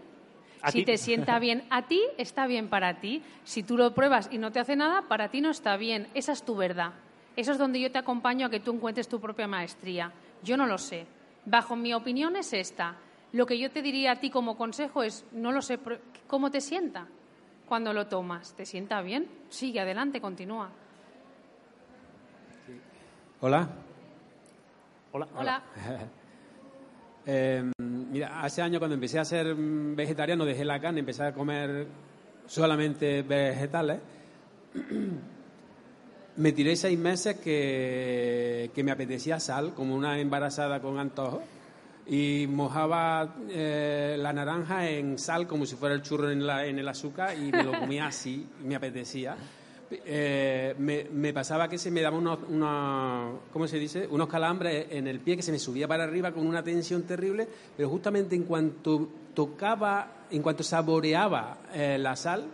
Si ti. te sienta bien a ti, está bien para ti. Si tú lo pruebas y no te hace nada, para ti no está bien. Esa es tu verdad. Eso es donde yo te acompaño a que tú encuentres tu propia maestría. Yo no lo sé. Bajo mi opinión es esta. Lo que yo te diría a ti como consejo es, no lo sé, ¿cómo te sienta cuando lo tomas? ¿Te sienta bien? Sigue adelante, continúa. Hola. Hola. Hola. Eh, mira, hace años cuando empecé a ser vegetariano, dejé la carne, empecé a comer solamente vegetales. Me tiré seis meses que, que me apetecía sal, como una embarazada con antojo, y mojaba eh, la naranja en sal como si fuera el churro en, la- el azúcar y me lo comía así, me apetecía. Eh, me, pasaba que se me daba unos, una- ¿cómo se dice? unos calambres en el pie que se me subía para arriba con una tensión terrible, pero justamente en cuanto tocaba, en cuanto saboreaba eh, la sal,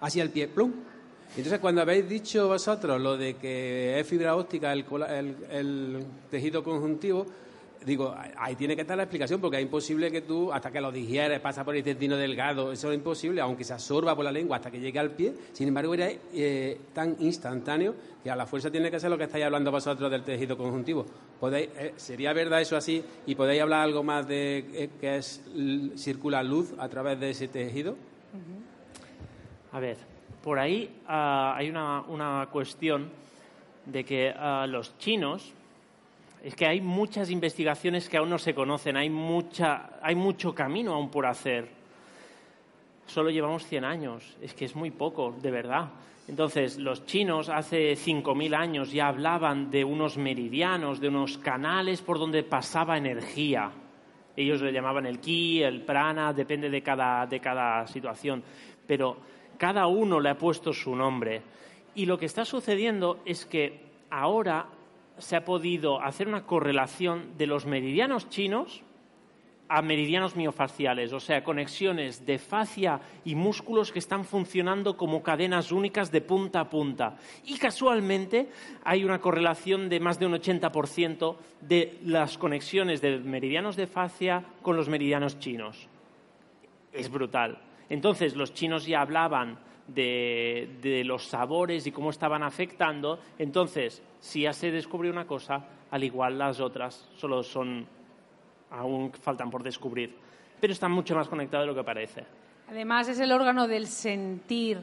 hacía el pie plum. Entonces, cuando habéis dicho vosotros lo de que es fibra óptica el, el- el tejido conjuntivo, digo, ahí tiene que estar la explicación, porque es imposible que tú, hasta que lo digieres, pasa por el intestino delgado, eso es imposible, aunque se absorba por la lengua hasta que llegue al pie. Sin embargo, era eh, tan instantáneo que a la fuerza tiene que ser lo que estáis hablando vosotros del tejido conjuntivo. ¿Podéis, eh, ¿Sería verdad eso así? ¿Y podéis hablar algo más de eh, que es, circula luz a través de ese tejido? A ver, por ahí ah, hay una, una cuestión de que ah, los chinos, es que hay muchas investigaciones que aún no se conocen, hay, mucha, hay mucho camino aún por hacer. Solo llevamos 100 años, es que es muy poco, de verdad. Entonces, los chinos hace 5.000 años ya hablaban de unos meridianos, de unos canales por donde pasaba energía. Ellos le llamaban el ki, el prana, depende de cada, de cada situación. Pero cada uno le ha puesto su nombre. Y lo que está sucediendo es que ahora se ha podido hacer una correlación de los meridianos chinos a meridianos miofasciales, o sea, conexiones de fascia y músculos que están funcionando como cadenas únicas de punta a punta. Y casualmente hay una correlación de más de un 80% de las conexiones de meridianos de fascia con los meridianos chinos. Es brutal. Entonces, los chinos ya hablaban de, de los sabores y cómo estaban afectando. Entonces, si ya se descubrió una cosa, al igual las otras solo son aún faltan por descubrir, pero están mucho más conectados de lo que parece. Además, es el órgano del sentir.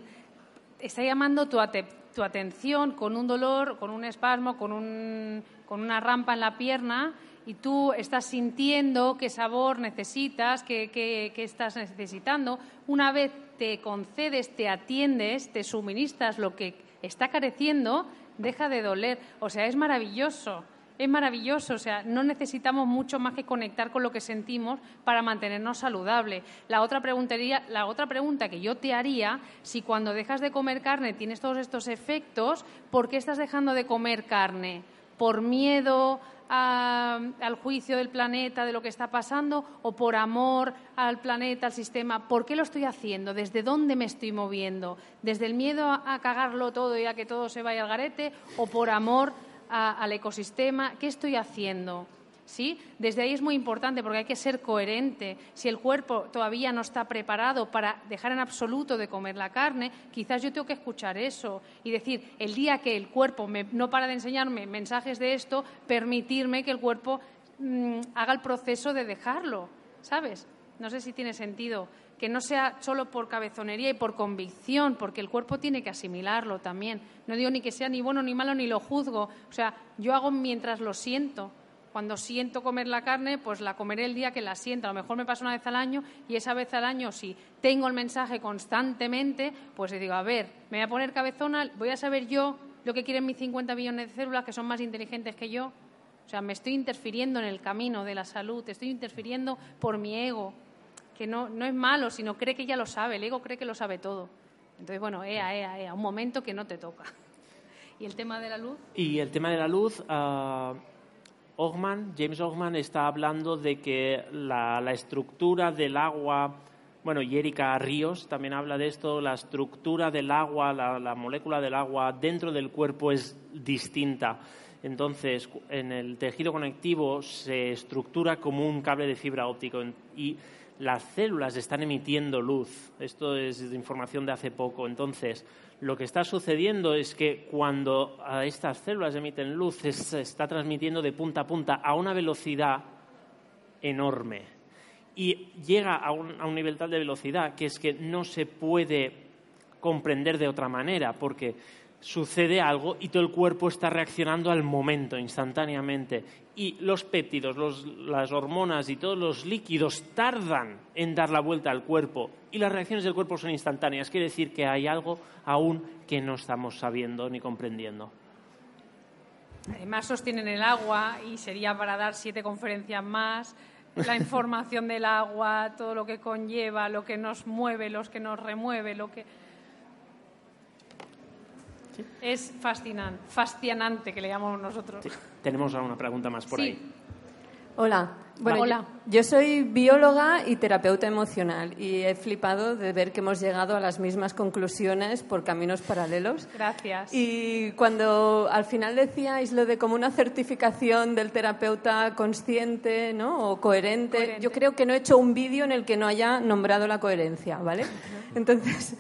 Está llamando tu, ate- tu atención con un dolor, con un espasmo, con, un- con una rampa en la pierna y tú estás sintiendo qué sabor necesitas, qué, qué- estás necesitando. Una vez te concedes, te atiendes, te suministras lo que está careciendo, deja de doler. O sea, es maravilloso. es maravilloso. O sea, no necesitamos mucho más que conectar con lo que sentimos para mantenernos saludables. La otra, la otra pregunta que yo te haría, si cuando dejas de comer carne tienes todos estos efectos, ¿por qué estás dejando de comer carne? ¿Por miedo? al juicio del planeta, de lo que está pasando, o por amor al planeta, al sistema. ¿Por qué lo estoy haciendo? ¿Desde dónde me estoy moviendo? ¿Desde el miedo a, cagarlo todo y a que todo se vaya al garete? ¿O por amor al ecosistema? ¿Qué estoy haciendo? ¿Sí? Desde ahí es muy importante porque hay que ser coherente. Si el cuerpo todavía no está preparado para dejar en absoluto de comer la carne, quizás yo tengo que escuchar eso y decir, el día que el cuerpo no para de enseñarme mensajes de esto, permitirme que el cuerpo mm, haga el proceso de dejarlo, ¿sabes? No sé si tiene sentido que no sea solo por cabezonería y por convicción, porque el cuerpo tiene que asimilarlo también. No digo ni que sea ni bueno ni malo ni lo juzgo, o sea, yo hago mientras lo siento cuando siento comer la carne, pues la comeré el día que la siento. A lo mejor me pasa una vez al año y esa vez al año, si tengo el mensaje constantemente, pues digo, a ver, me voy a poner cabezona, voy a saber yo lo que quieren mis 50 millones de células, que son más inteligentes que yo. O sea, me estoy interfiriendo en el camino de la salud, estoy interfiriendo por mi ego, que no, no es malo, sino cree que ya lo sabe, el ego cree que lo sabe todo. Entonces, bueno, ea, ea, ea, un momento que no te toca. ¿Y el tema de la luz? Y el tema de la luz, uh James Ogman está hablando de que la, estructura del agua, bueno, y Ríos también habla de esto, la estructura del agua, la, molécula del agua dentro del cuerpo es distinta. Entonces, en el tejido conectivo se estructura como un cable de fibra óptica y las células están emitiendo luz. Esto es información de hace poco. Entonces, lo que está sucediendo es que cuando estas células emiten luz se está transmitiendo de punta a punta a una velocidad enorme. Y llega a un, a un nivel tal de velocidad que es que no se puede comprender de otra manera porque sucede algo y todo el cuerpo está reaccionando al momento, instantáneamente. Y los péptidos, las hormonas y todos los líquidos tardan en dar la vuelta al cuerpo y las reacciones del cuerpo son instantáneas. Quiere decir que hay algo aún que no estamos sabiendo ni comprendiendo. Además sostienen el agua y sería para dar siete conferencias más. La información del agua, todo lo que conlleva, lo que nos mueve, lo que nos remueve, lo que es fascinante, fascinante que le llamamos nosotros. Tenemos una pregunta más por ahí. Hola. Bueno, Hola. Yo, soy bióloga y terapeuta emocional y he flipado de ver que hemos llegado a las mismas conclusiones por caminos paralelos. Gracias. Y cuando al final decíais lo de como una certificación del terapeuta consciente ¿no? o coherente, yo creo que no he hecho un vídeo en el que no haya nombrado la coherencia, ¿vale? Entonces,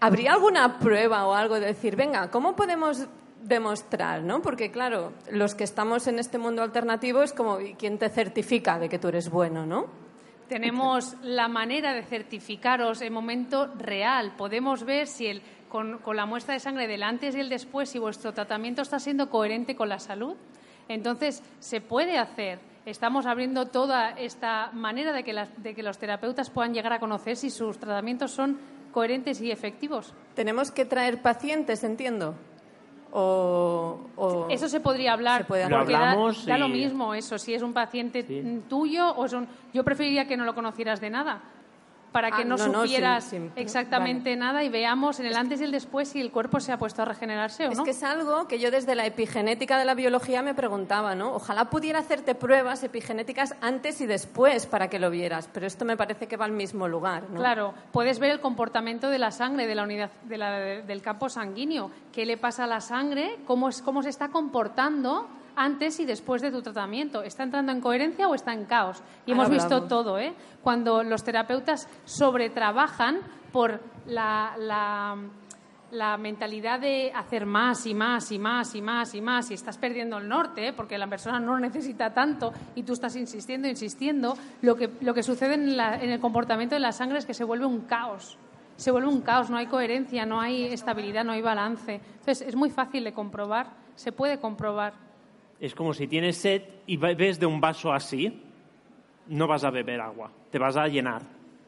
¿Habría alguna prueba o algo de decir, venga, ¿cómo podemos demostrar, ¿no? Porque claro, los que estamos en este mundo alternativo es como quién te certifica de que tú eres bueno, ¿no? Tenemos la manera de certificaros en momento real. Podemos ver si el, con, con la muestra de sangre del antes y el después si vuestro tratamiento está siendo coherente con la salud. Entonces, se puede hacer. Estamos abriendo toda esta manera de que, de que los terapeutas puedan llegar a conocer si sus tratamientos son coherentes y efectivos. Tenemos que traer pacientes, entiendo. O, eso se podría hablar porque da, lo mismo eso si es un paciente tuyo o son yo preferiría que no lo conocieras de nada para que ah, no, supieras exactamente nada y veamos en el antes y el después si el cuerpo se ha puesto a regenerarse o no. Es que es algo que yo desde la epigenética de la biología me preguntaba, ¿no? Ojalá pudiera hacerte pruebas epigenéticas antes y después para que lo vieras, pero esto me parece que va al mismo lugar, ¿no? Claro, puedes ver el comportamiento de la sangre, de la unidad, del campo sanguíneo, qué le pasa a la sangre, cómo, es, cómo se está comportando antes y después de tu tratamiento. ¿Está entrando en coherencia o está en caos? Y hemos visto todo, ¿eh? Cuando los terapeutas sobretrabajan por la, la, mentalidad de hacer más y más y más y más y más y estás perdiendo el norte, ¿eh? porque la persona no lo necesita tanto y tú estás insistiendo, insistiendo, lo que, lo que sucede en, en el comportamiento de la sangre es que se vuelve un caos se vuelve un caos, no hay coherencia, no hay estabilidad, no hay balance. Entonces, es muy fácil de comprobar, se puede comprobar. Es como si tienes sed y ves de un vaso así, no vas a beber agua, te vas a llenar.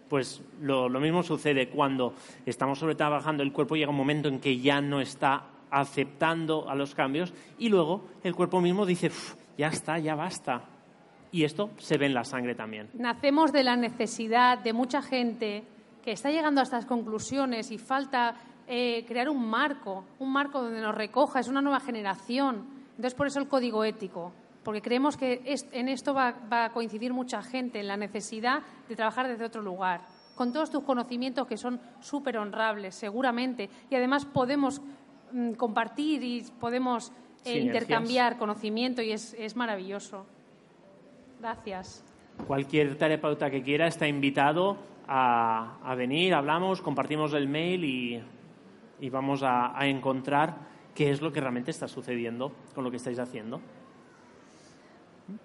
Pues lo, mismo sucede cuando estamos sobretrabajando el cuerpo, llega un momento en que ya no está aceptando a los cambios y luego el cuerpo mismo dice, ya está, ya basta. Y esto se ve en la sangre también. Nacemos de la necesidad de mucha gente que está llegando a estas conclusiones y falta eh, crear un marco, un marco donde nos recoja, es una nueva generación. Entonces, por eso el código ético, porque creemos que en esto va, va a coincidir mucha gente, en la necesidad de trabajar desde otro lugar con todos tus conocimientos que son súper honrables, seguramente. Y además podemos mm, compartir y podemos eh, intercambiar conocimiento y es, es maravilloso. Gracias. Cualquier terapeuta que quiera está invitado a, a venir, hablamos, compartimos el mail y, y vamos a, a encontrar qué es lo que realmente está sucediendo con lo que estáis haciendo.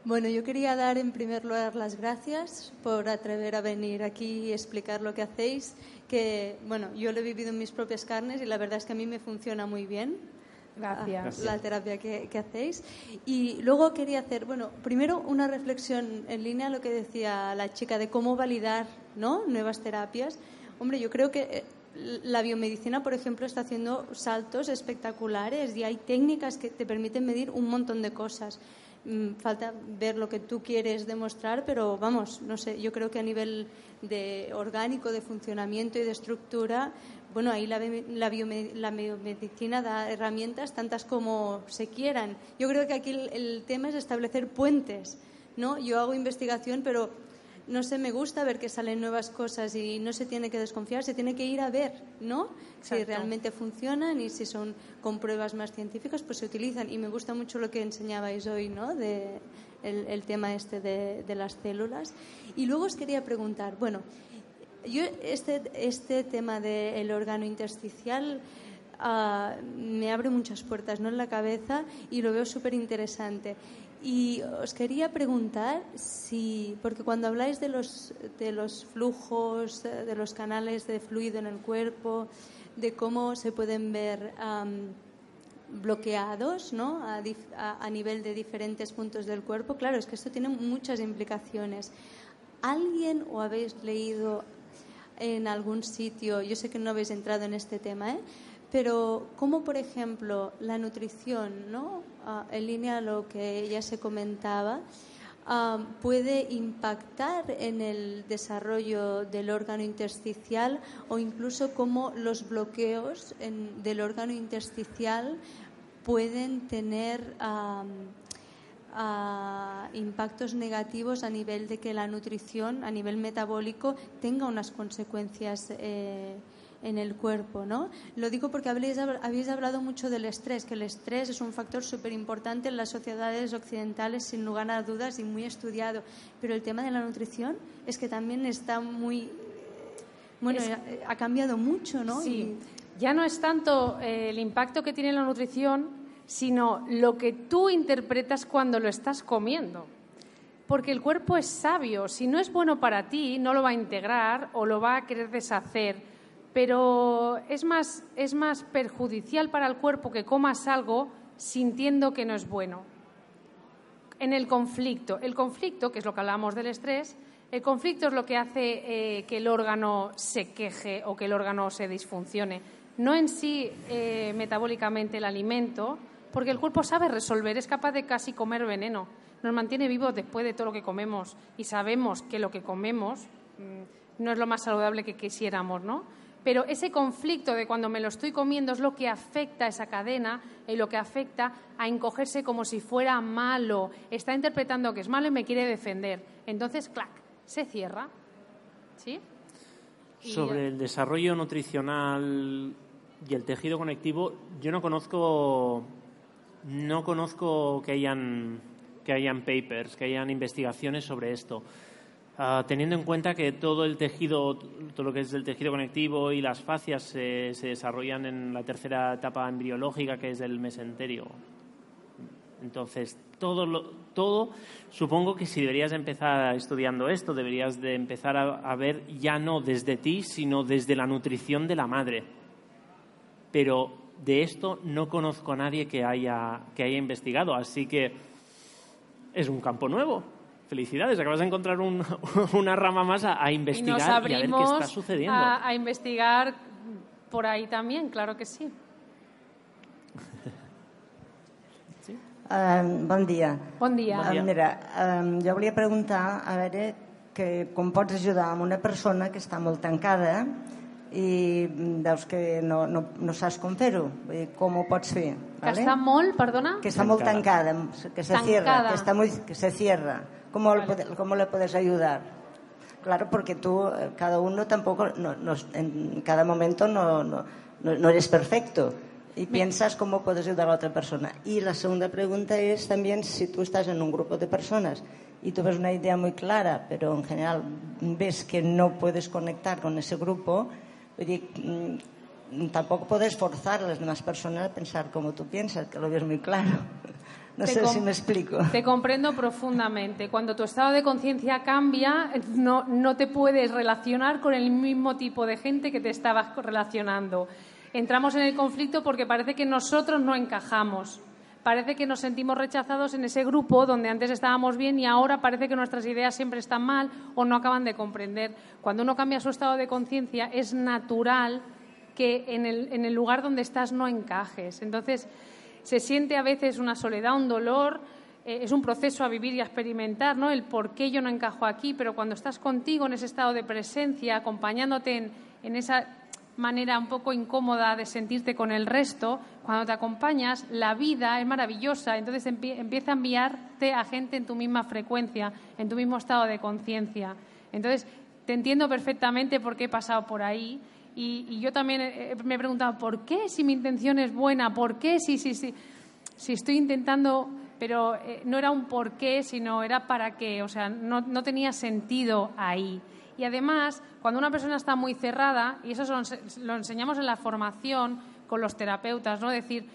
Bueno, yo quería dar en primer lugar las gracias por atrever a venir aquí y explicar lo que hacéis, que bueno, yo lo he vivido en mis propias carnes y la verdad es que a mí me funciona muy bien. Gracias. La terapia que, que hacéis. Y luego quería hacer, bueno, primero una reflexión en línea a lo que decía la chica de cómo validar ¿no? nuevas terapias. Hombre, yo creo que eh, la biomedicina, por ejemplo, está haciendo saltos espectaculares y hay técnicas que te permiten medir un montón de cosas. Mm, falta ver lo que tú quieres demostrar, pero vamos, no sé, yo creo que a nivel de orgánico, de funcionamiento y de estructura, bueno, ahí la, la, biomedicina da herramientas tantas como se quieran. Yo creo que aquí el, el tema es establecer puentes, ¿no? Yo hago investigación, pero no sé, me gusta ver que salen nuevas cosas y no se tiene que desconfiar, se tiene que ir a ver, ¿no? Si realmente funcionan y si son con pruebas más científicas, pues se utilizan. Y me gusta mucho lo que enseñabais hoy, ¿no? De el, tema este de, las células. Y luego os quería preguntar, bueno, yo este, este tema del órgano intersticial ah, me abre muchas puertas ¿no? en la cabeza y lo veo súper interesante. Y os quería preguntar si, porque cuando habláis de los, de los flujos, de los canales de fluido en el cuerpo, de cómo se pueden ver bloqueados ¿no? A, a, nivel de diferentes puntos del cuerpo, claro, es que esto tiene muchas implicaciones. ¿Alguien o habéis leído en algún sitio, yo sé que no habéis entrado en este tema, ¿eh? Pero cómo, por ejemplo, la nutrición, ¿no? Ah, en línea a lo que ya se comentaba, ah, puede impactar en el desarrollo del órgano intersticial o incluso cómo los bloqueos del órgano intersticial pueden tener ah, impactos negativos a nivel de que la nutrición, a nivel metabólico, tenga unas consecuencias eh, en el cuerpo, ¿no? Lo digo porque habéis, habéis hablado mucho del estrés, que el estrés es un factor súper importante en las sociedades occidentales, sin lugar a dudas, y muy estudiado. Pero el tema de la nutrición es que también está muy... Bueno, ha cambiado mucho, ¿no? Sí. Ya no es tanto eh, el impacto que tiene la nutrición, sino lo que tú interpretas cuando lo estás comiendo. Porque el cuerpo es sabio. Si no es bueno para ti, no lo va a integrar o lo va a querer deshacer pero es más, perjudicial para el cuerpo que comas algo sintiendo que no es bueno. En el conflicto, el conflicto, que es lo que hablamos del estrés, el conflicto es lo que hace eh, que el órgano se queje o que el órgano se disfuncione. No en sí eh, metabólicamente el alimento, porque el cuerpo sabe resolver, es capaz de casi comer veneno. Nos mantiene vivos después de todo lo que comemos y sabemos que lo que comemos mm, no es lo más saludable que quisiéramos, ¿no? Pero ese conflicto de cuando me lo estoy comiendo es lo que afecta a esa cadena y lo que afecta a encogerse como si fuera malo. Está interpretando que es malo y me quiere defender. Entonces, clac, se cierra. ¿Sí? Sobre el desarrollo nutricional y el tejido conectivo, yo no conozco no conozco que hayan que hayan papers, que hayan investigaciones sobre esto. Ah, teniendo en cuenta que todo el tejido, todo lo que es el tejido conectivo y las fascias se, desarrollan en la tercera etapa embriológica, que es el mesenterio. Entonces, todo, todo, supongo que si deberías empezar estudiando esto, deberías de empezar a, ver ya no desde ti, sino desde la nutrición de la madre. Pero de esto no conozco a nadie que haya, que haya investigado, así que es un campo nuevo felicidades, acabas de encontrar una rama más a, investigar y, a ver qué está sucediendo. A, a investigar por ahí también, claro que sí. Um, bon dia. Bon dia. Bon dia. Um, mira, um, jo volia preguntar, a veure, que com pots ajudar a una persona que està molt tancada i veus que no, no, no saps com fer-ho, com ho pots fer. Que està molt, perdona? Que está muy tancada, que se Tancada. cierra, que está muy, que se cierra. ¿Cómo, le puede- cómo le puedes ayudar? Claro, porque tú, eh, cada uno tampoco, no, no- en cada momento no, no, eres perfecto y piensas cómo puedes ayudar a otra persona. Y la segunda pregunta es también si tú estás en un grupo de personas y tú ves una idea muy clara, pero en general ves que no puedes conectar con ese grupo, oye, mm, tampoco puedes forzar a las demás personas a pensar como tú piensas, que lo ves muy claro. No Te sé si me explico. Te comprendo profundamente. Cuando tu estado de conciencia cambia, no, no te puedes relacionar con el mismo tipo de gente que te estabas relacionando. Entramos en el conflicto porque parece que nosotros no encajamos. Parece que nos sentimos rechazados en ese grupo donde antes estábamos bien y ahora parece que nuestras ideas siempre están mal o no acaban de comprender. Cuando uno cambia su estado de conciencia es natural que en el, en el lugar donde estás no encajes. Entonces, se siente a veces una soledad, un dolor, eh, es un proceso a vivir y a experimentar, ¿no? El por qué yo no encajo aquí, pero cuando estás contigo en ese estado de presencia, acompañándote en, en esa manera un poco incómoda de sentirte con el resto, cuando te acompañas, la vida es maravillosa, entonces empie- empieza a enviarte a gente en tu misma frecuencia, en tu mismo estado de conciencia. Entonces, te entiendo perfectamente por qué he pasado por ahí y, y yo también eh, me he preguntado, ¿por qué si mi intención es buena? ¿Por qué si, si, si, si estoy intentando, pero eh, no era un por qué, sino era para qué? O sea, no, no tenía sentido ahí. Y además, cuando una persona está muy cerrada, y eso lo enseñamos en la formación con los terapeutas, ¿no? decir,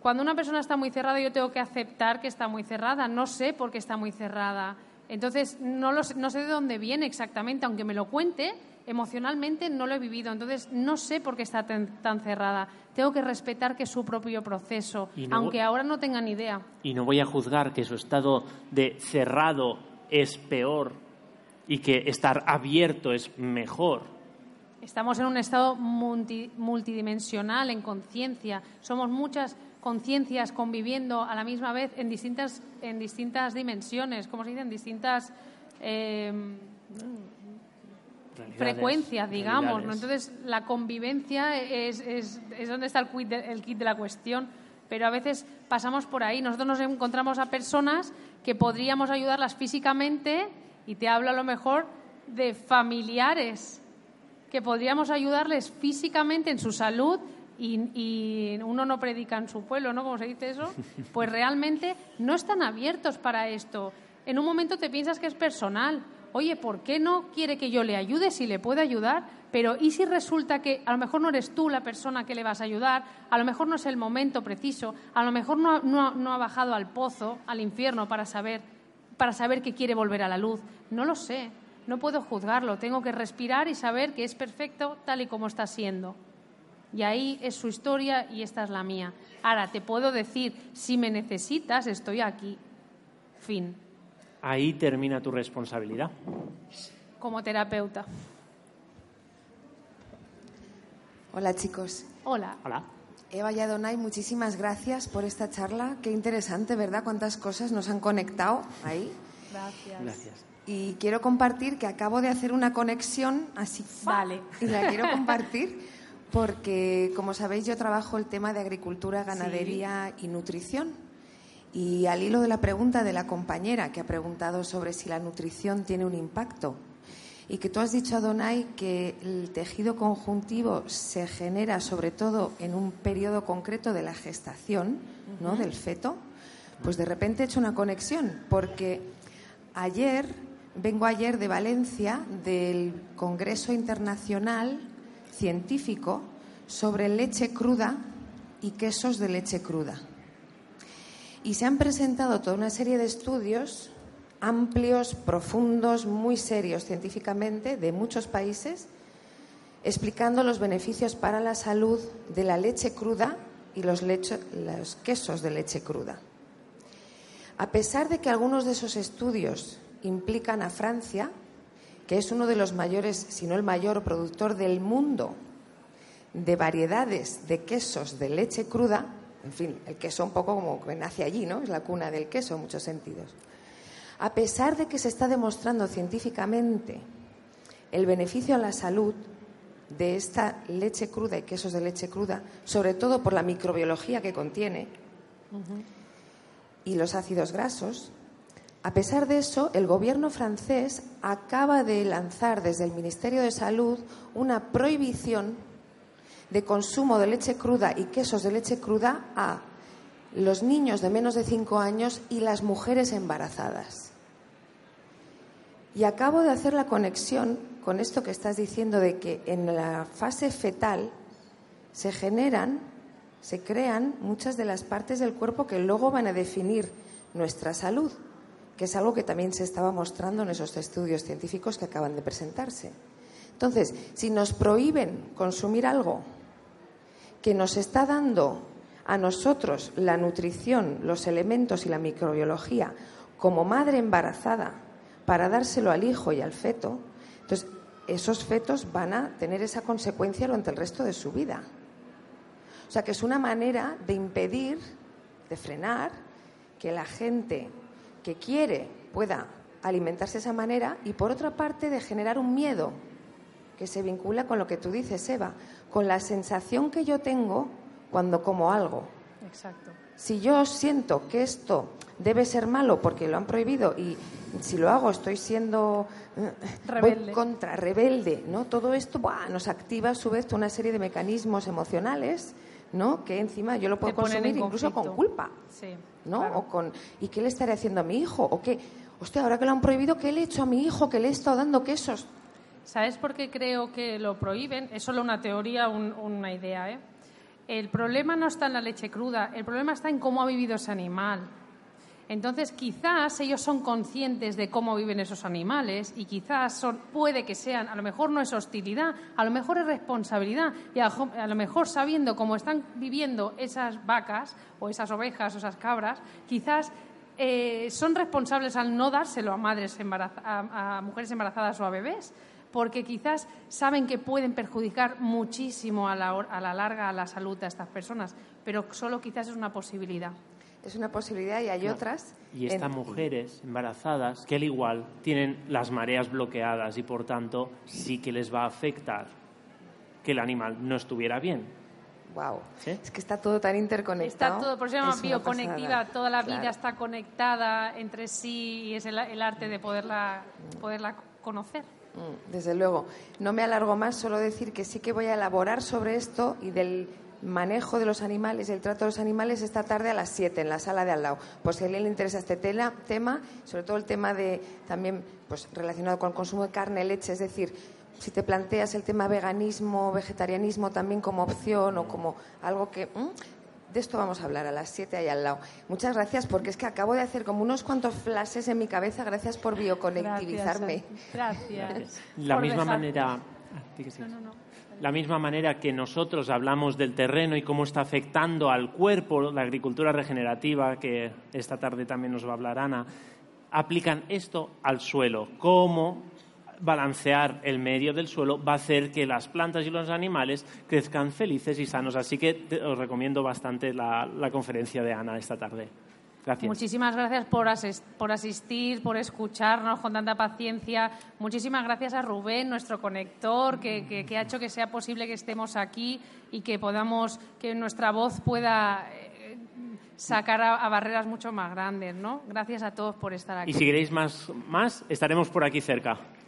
cuando una persona está muy cerrada, yo tengo que aceptar que está muy cerrada. No sé por qué está muy cerrada. Entonces, no, lo sé, no sé de dónde viene exactamente, aunque me lo cuente, emocionalmente no lo he vivido. Entonces, no sé por qué está tan, tan cerrada. Tengo que respetar que es su propio proceso, no- aunque ahora no tenga ni idea. Y no voy a juzgar que su estado de cerrado es peor y que estar abierto es mejor. Estamos en un estado multi- multidimensional, en conciencia. Somos muchas conciencias conviviendo a la misma vez en distintas, en distintas dimensiones, como se dice, en distintas eh, frecuencias, digamos. ¿no? Entonces, la convivencia es, es, es donde está el quid, de, el kit de la cuestión. Pero a veces pasamos por ahí. Nosotros nos encontramos a personas que podríamos ayudarlas físicamente, y te hablo a lo mejor de familiares, que podríamos ayudarles físicamente en su salud y, y uno no predica en su pueblo, ¿no? Como se dice eso, pues realmente no están abiertos para esto. En un momento te piensas que es personal. Oye, ¿por qué no quiere que yo le ayude si le puedo ayudar? Pero ¿y si resulta que a lo mejor no eres tú la persona que le vas a ayudar? A lo mejor no es el momento preciso, a lo mejor no, ha- no no ha bajado al pozo, al infierno, para saber, para saber que quiere volver a la luz. No lo sé, no puedo juzgarlo, tengo que respirar y saber que es perfecto tal y como está siendo. Y ahí es su historia y esta es la mía. Ahora, te puedo decir, si me necesitas, estoy aquí. Fin. Ahí termina tu responsabilidad. Como terapeuta. Hola chicos. Hola. Hola. Eva y Adonai, muchísimas gracias por esta charla. Qué interesante, ¿verdad? Cuántas cosas nos han conectado ahí. Gracias. Gracias. Y quiero compartir que acabo de hacer una conexión así. Vale. Y la quiero compartir porque, como sabéis, yo trabajo el tema de agricultura, ganadería y nutrición. Y al hilo de la pregunta de la compañera que ha preguntado sobre si la nutrición tiene un impacto y que tú has dicho, Adonai, que el tejido conjuntivo se genera sobre todo en un periodo concreto de la gestación, ¿no? Del feto, pues de repente he hecho una conexión porque ayer, vengo ayer de Valencia del Congreso Internacional Científico sobre leche cruda y quesos de leche cruda. Y se han presentado toda una serie de estudios amplios, profundos, muy serios científicamente, de muchos países, explicando los beneficios para la salud de la leche cruda y los, quesos de leche cruda. A pesar de que algunos de esos estudios implican a Francia, que es uno de los mayores, si no el mayor productor del mundo de variedades de quesos de leche cruda, en fin, el queso un poco como que nace allí, ¿no? Es la cuna del queso en muchos sentidos. A pesar de que se está demostrando científicamente el beneficio a la salud de esta leche cruda y quesos de leche cruda, sobre todo por la microbiología que contiene y los ácidos grasos, a pesar de eso, el gobierno francés acaba de lanzar desde el Ministerio de Salud una prohibición de consumo de leche cruda y quesos de leche cruda a los niños de menos de 5 años y las mujeres embarazadas. Y acabo de hacer la conexión con esto que estás diciendo de que en la fase fetal se generan, se crean muchas de las partes del cuerpo que luego van a definir nuestra salud, que es algo que también se estaba mostrando en esos estudios científicos que acaban de presentarse. Entonces, si nos prohíben consumir algo que nos está dando a nosotros la nutrición, los elementos y la microbiología como madre embarazada para dárselo al hijo y al feto, entonces esos fetos van a tener esa consecuencia durante el resto de su vida. O sea que es una manera de impedir, de frenar, que la gente que quiere pueda alimentarse de esa manera y por otra parte de generar un miedo que se vincula con lo que tú dices, Eva, con la sensación que yo tengo cuando como algo. Exacto. Si yo siento que esto debe ser malo porque lo han prohibido y si lo hago estoy siendo eh, rebelde. contra rebelde, ¿no? Todo esto nos activa a su vez una serie de mecanismos emocionales, ¿no? Que encima yo lo puedo consumir incluso con culpa, sí, ¿no? O con ¿y qué le estaré haciendo a mi hijo? O qué, hostia, ahora que lo han prohibido, ¿qué le he hecho a mi hijo? Que le he estado dando quesos. ¿Sabes por qué creo que lo prohíben? Es solo una teoría, una idea. ¿eh? El problema no está en la leche cruda, el problema está en cómo ha vivido ese animal. Entonces, quizás ellos son conscientes de cómo viven esos animales y quizás puede que sean, a lo mejor no es hostilidad, a lo mejor es responsabilidad y a, lo mejor sabiendo cómo están viviendo esas vacas o esas ovejas o esas cabras, quizás eh, son responsables al no dárselo a madres a mujeres embarazadas o a bebés porque quizás saben que pueden perjudicar muchísimo a la, a la larga a la salud de estas personas, pero solo quizás es una posibilidad. Es una posibilidad y hay otras. Y estas mujeres embarazadas, que al igual tienen las mareas bloqueadas y por tanto sí que les va a afectar que el animal no estuviera bien. Wow. Es que está todo tan interconectado. Está todo, por eso se llama bioconectiva. Toda la vida está conectada entre sí y es el, el arte de poderla, poderla conocer. Mm, desde luego. No me alargo más, solo decir que sí que voy a elaborar sobre esto y del manejo de los animales el trato de los animales esta tarde a las 7 en la sala de al lado. Pues si a alguien le interesa este tema, sobre todo el tema de también pues relacionado con el consumo de carne, leche, es decir, si te planteas el tema veganismo, vegetarianismo también como opción o como algo que de esto vamos a hablar a las 7 ahí al lado. Muchas gracias porque es que acabo de hacer como unos cuantos flashes en mi cabeza. Gracias por bioconectivizarme. Gracias. La misma manera. La misma manera que nosotros hablamos del terreno y cómo está afectando al cuerpo la agricultura regenerativa, que esta tarde también nos va a hablar Ana, aplican esto al suelo. Cómo balancear el medio del suelo va a hacer que las plantas y los animales crezcan felices y sanos. Así que os recomiendo bastante la, conferencia de Ana esta tarde. Gracias. Muchísimas gracias por, por, asistir, por escucharnos con tanta paciencia. Muchísimas gracias a Rubén, nuestro conector, que, ha hecho que sea posible que estemos aquí y que podamos, que nuestra voz pueda eh, sacar a, barreras mucho más grandes, ¿no? Gracias a todos por estar aquí. Y si queréis más, más estaremos por aquí cerca.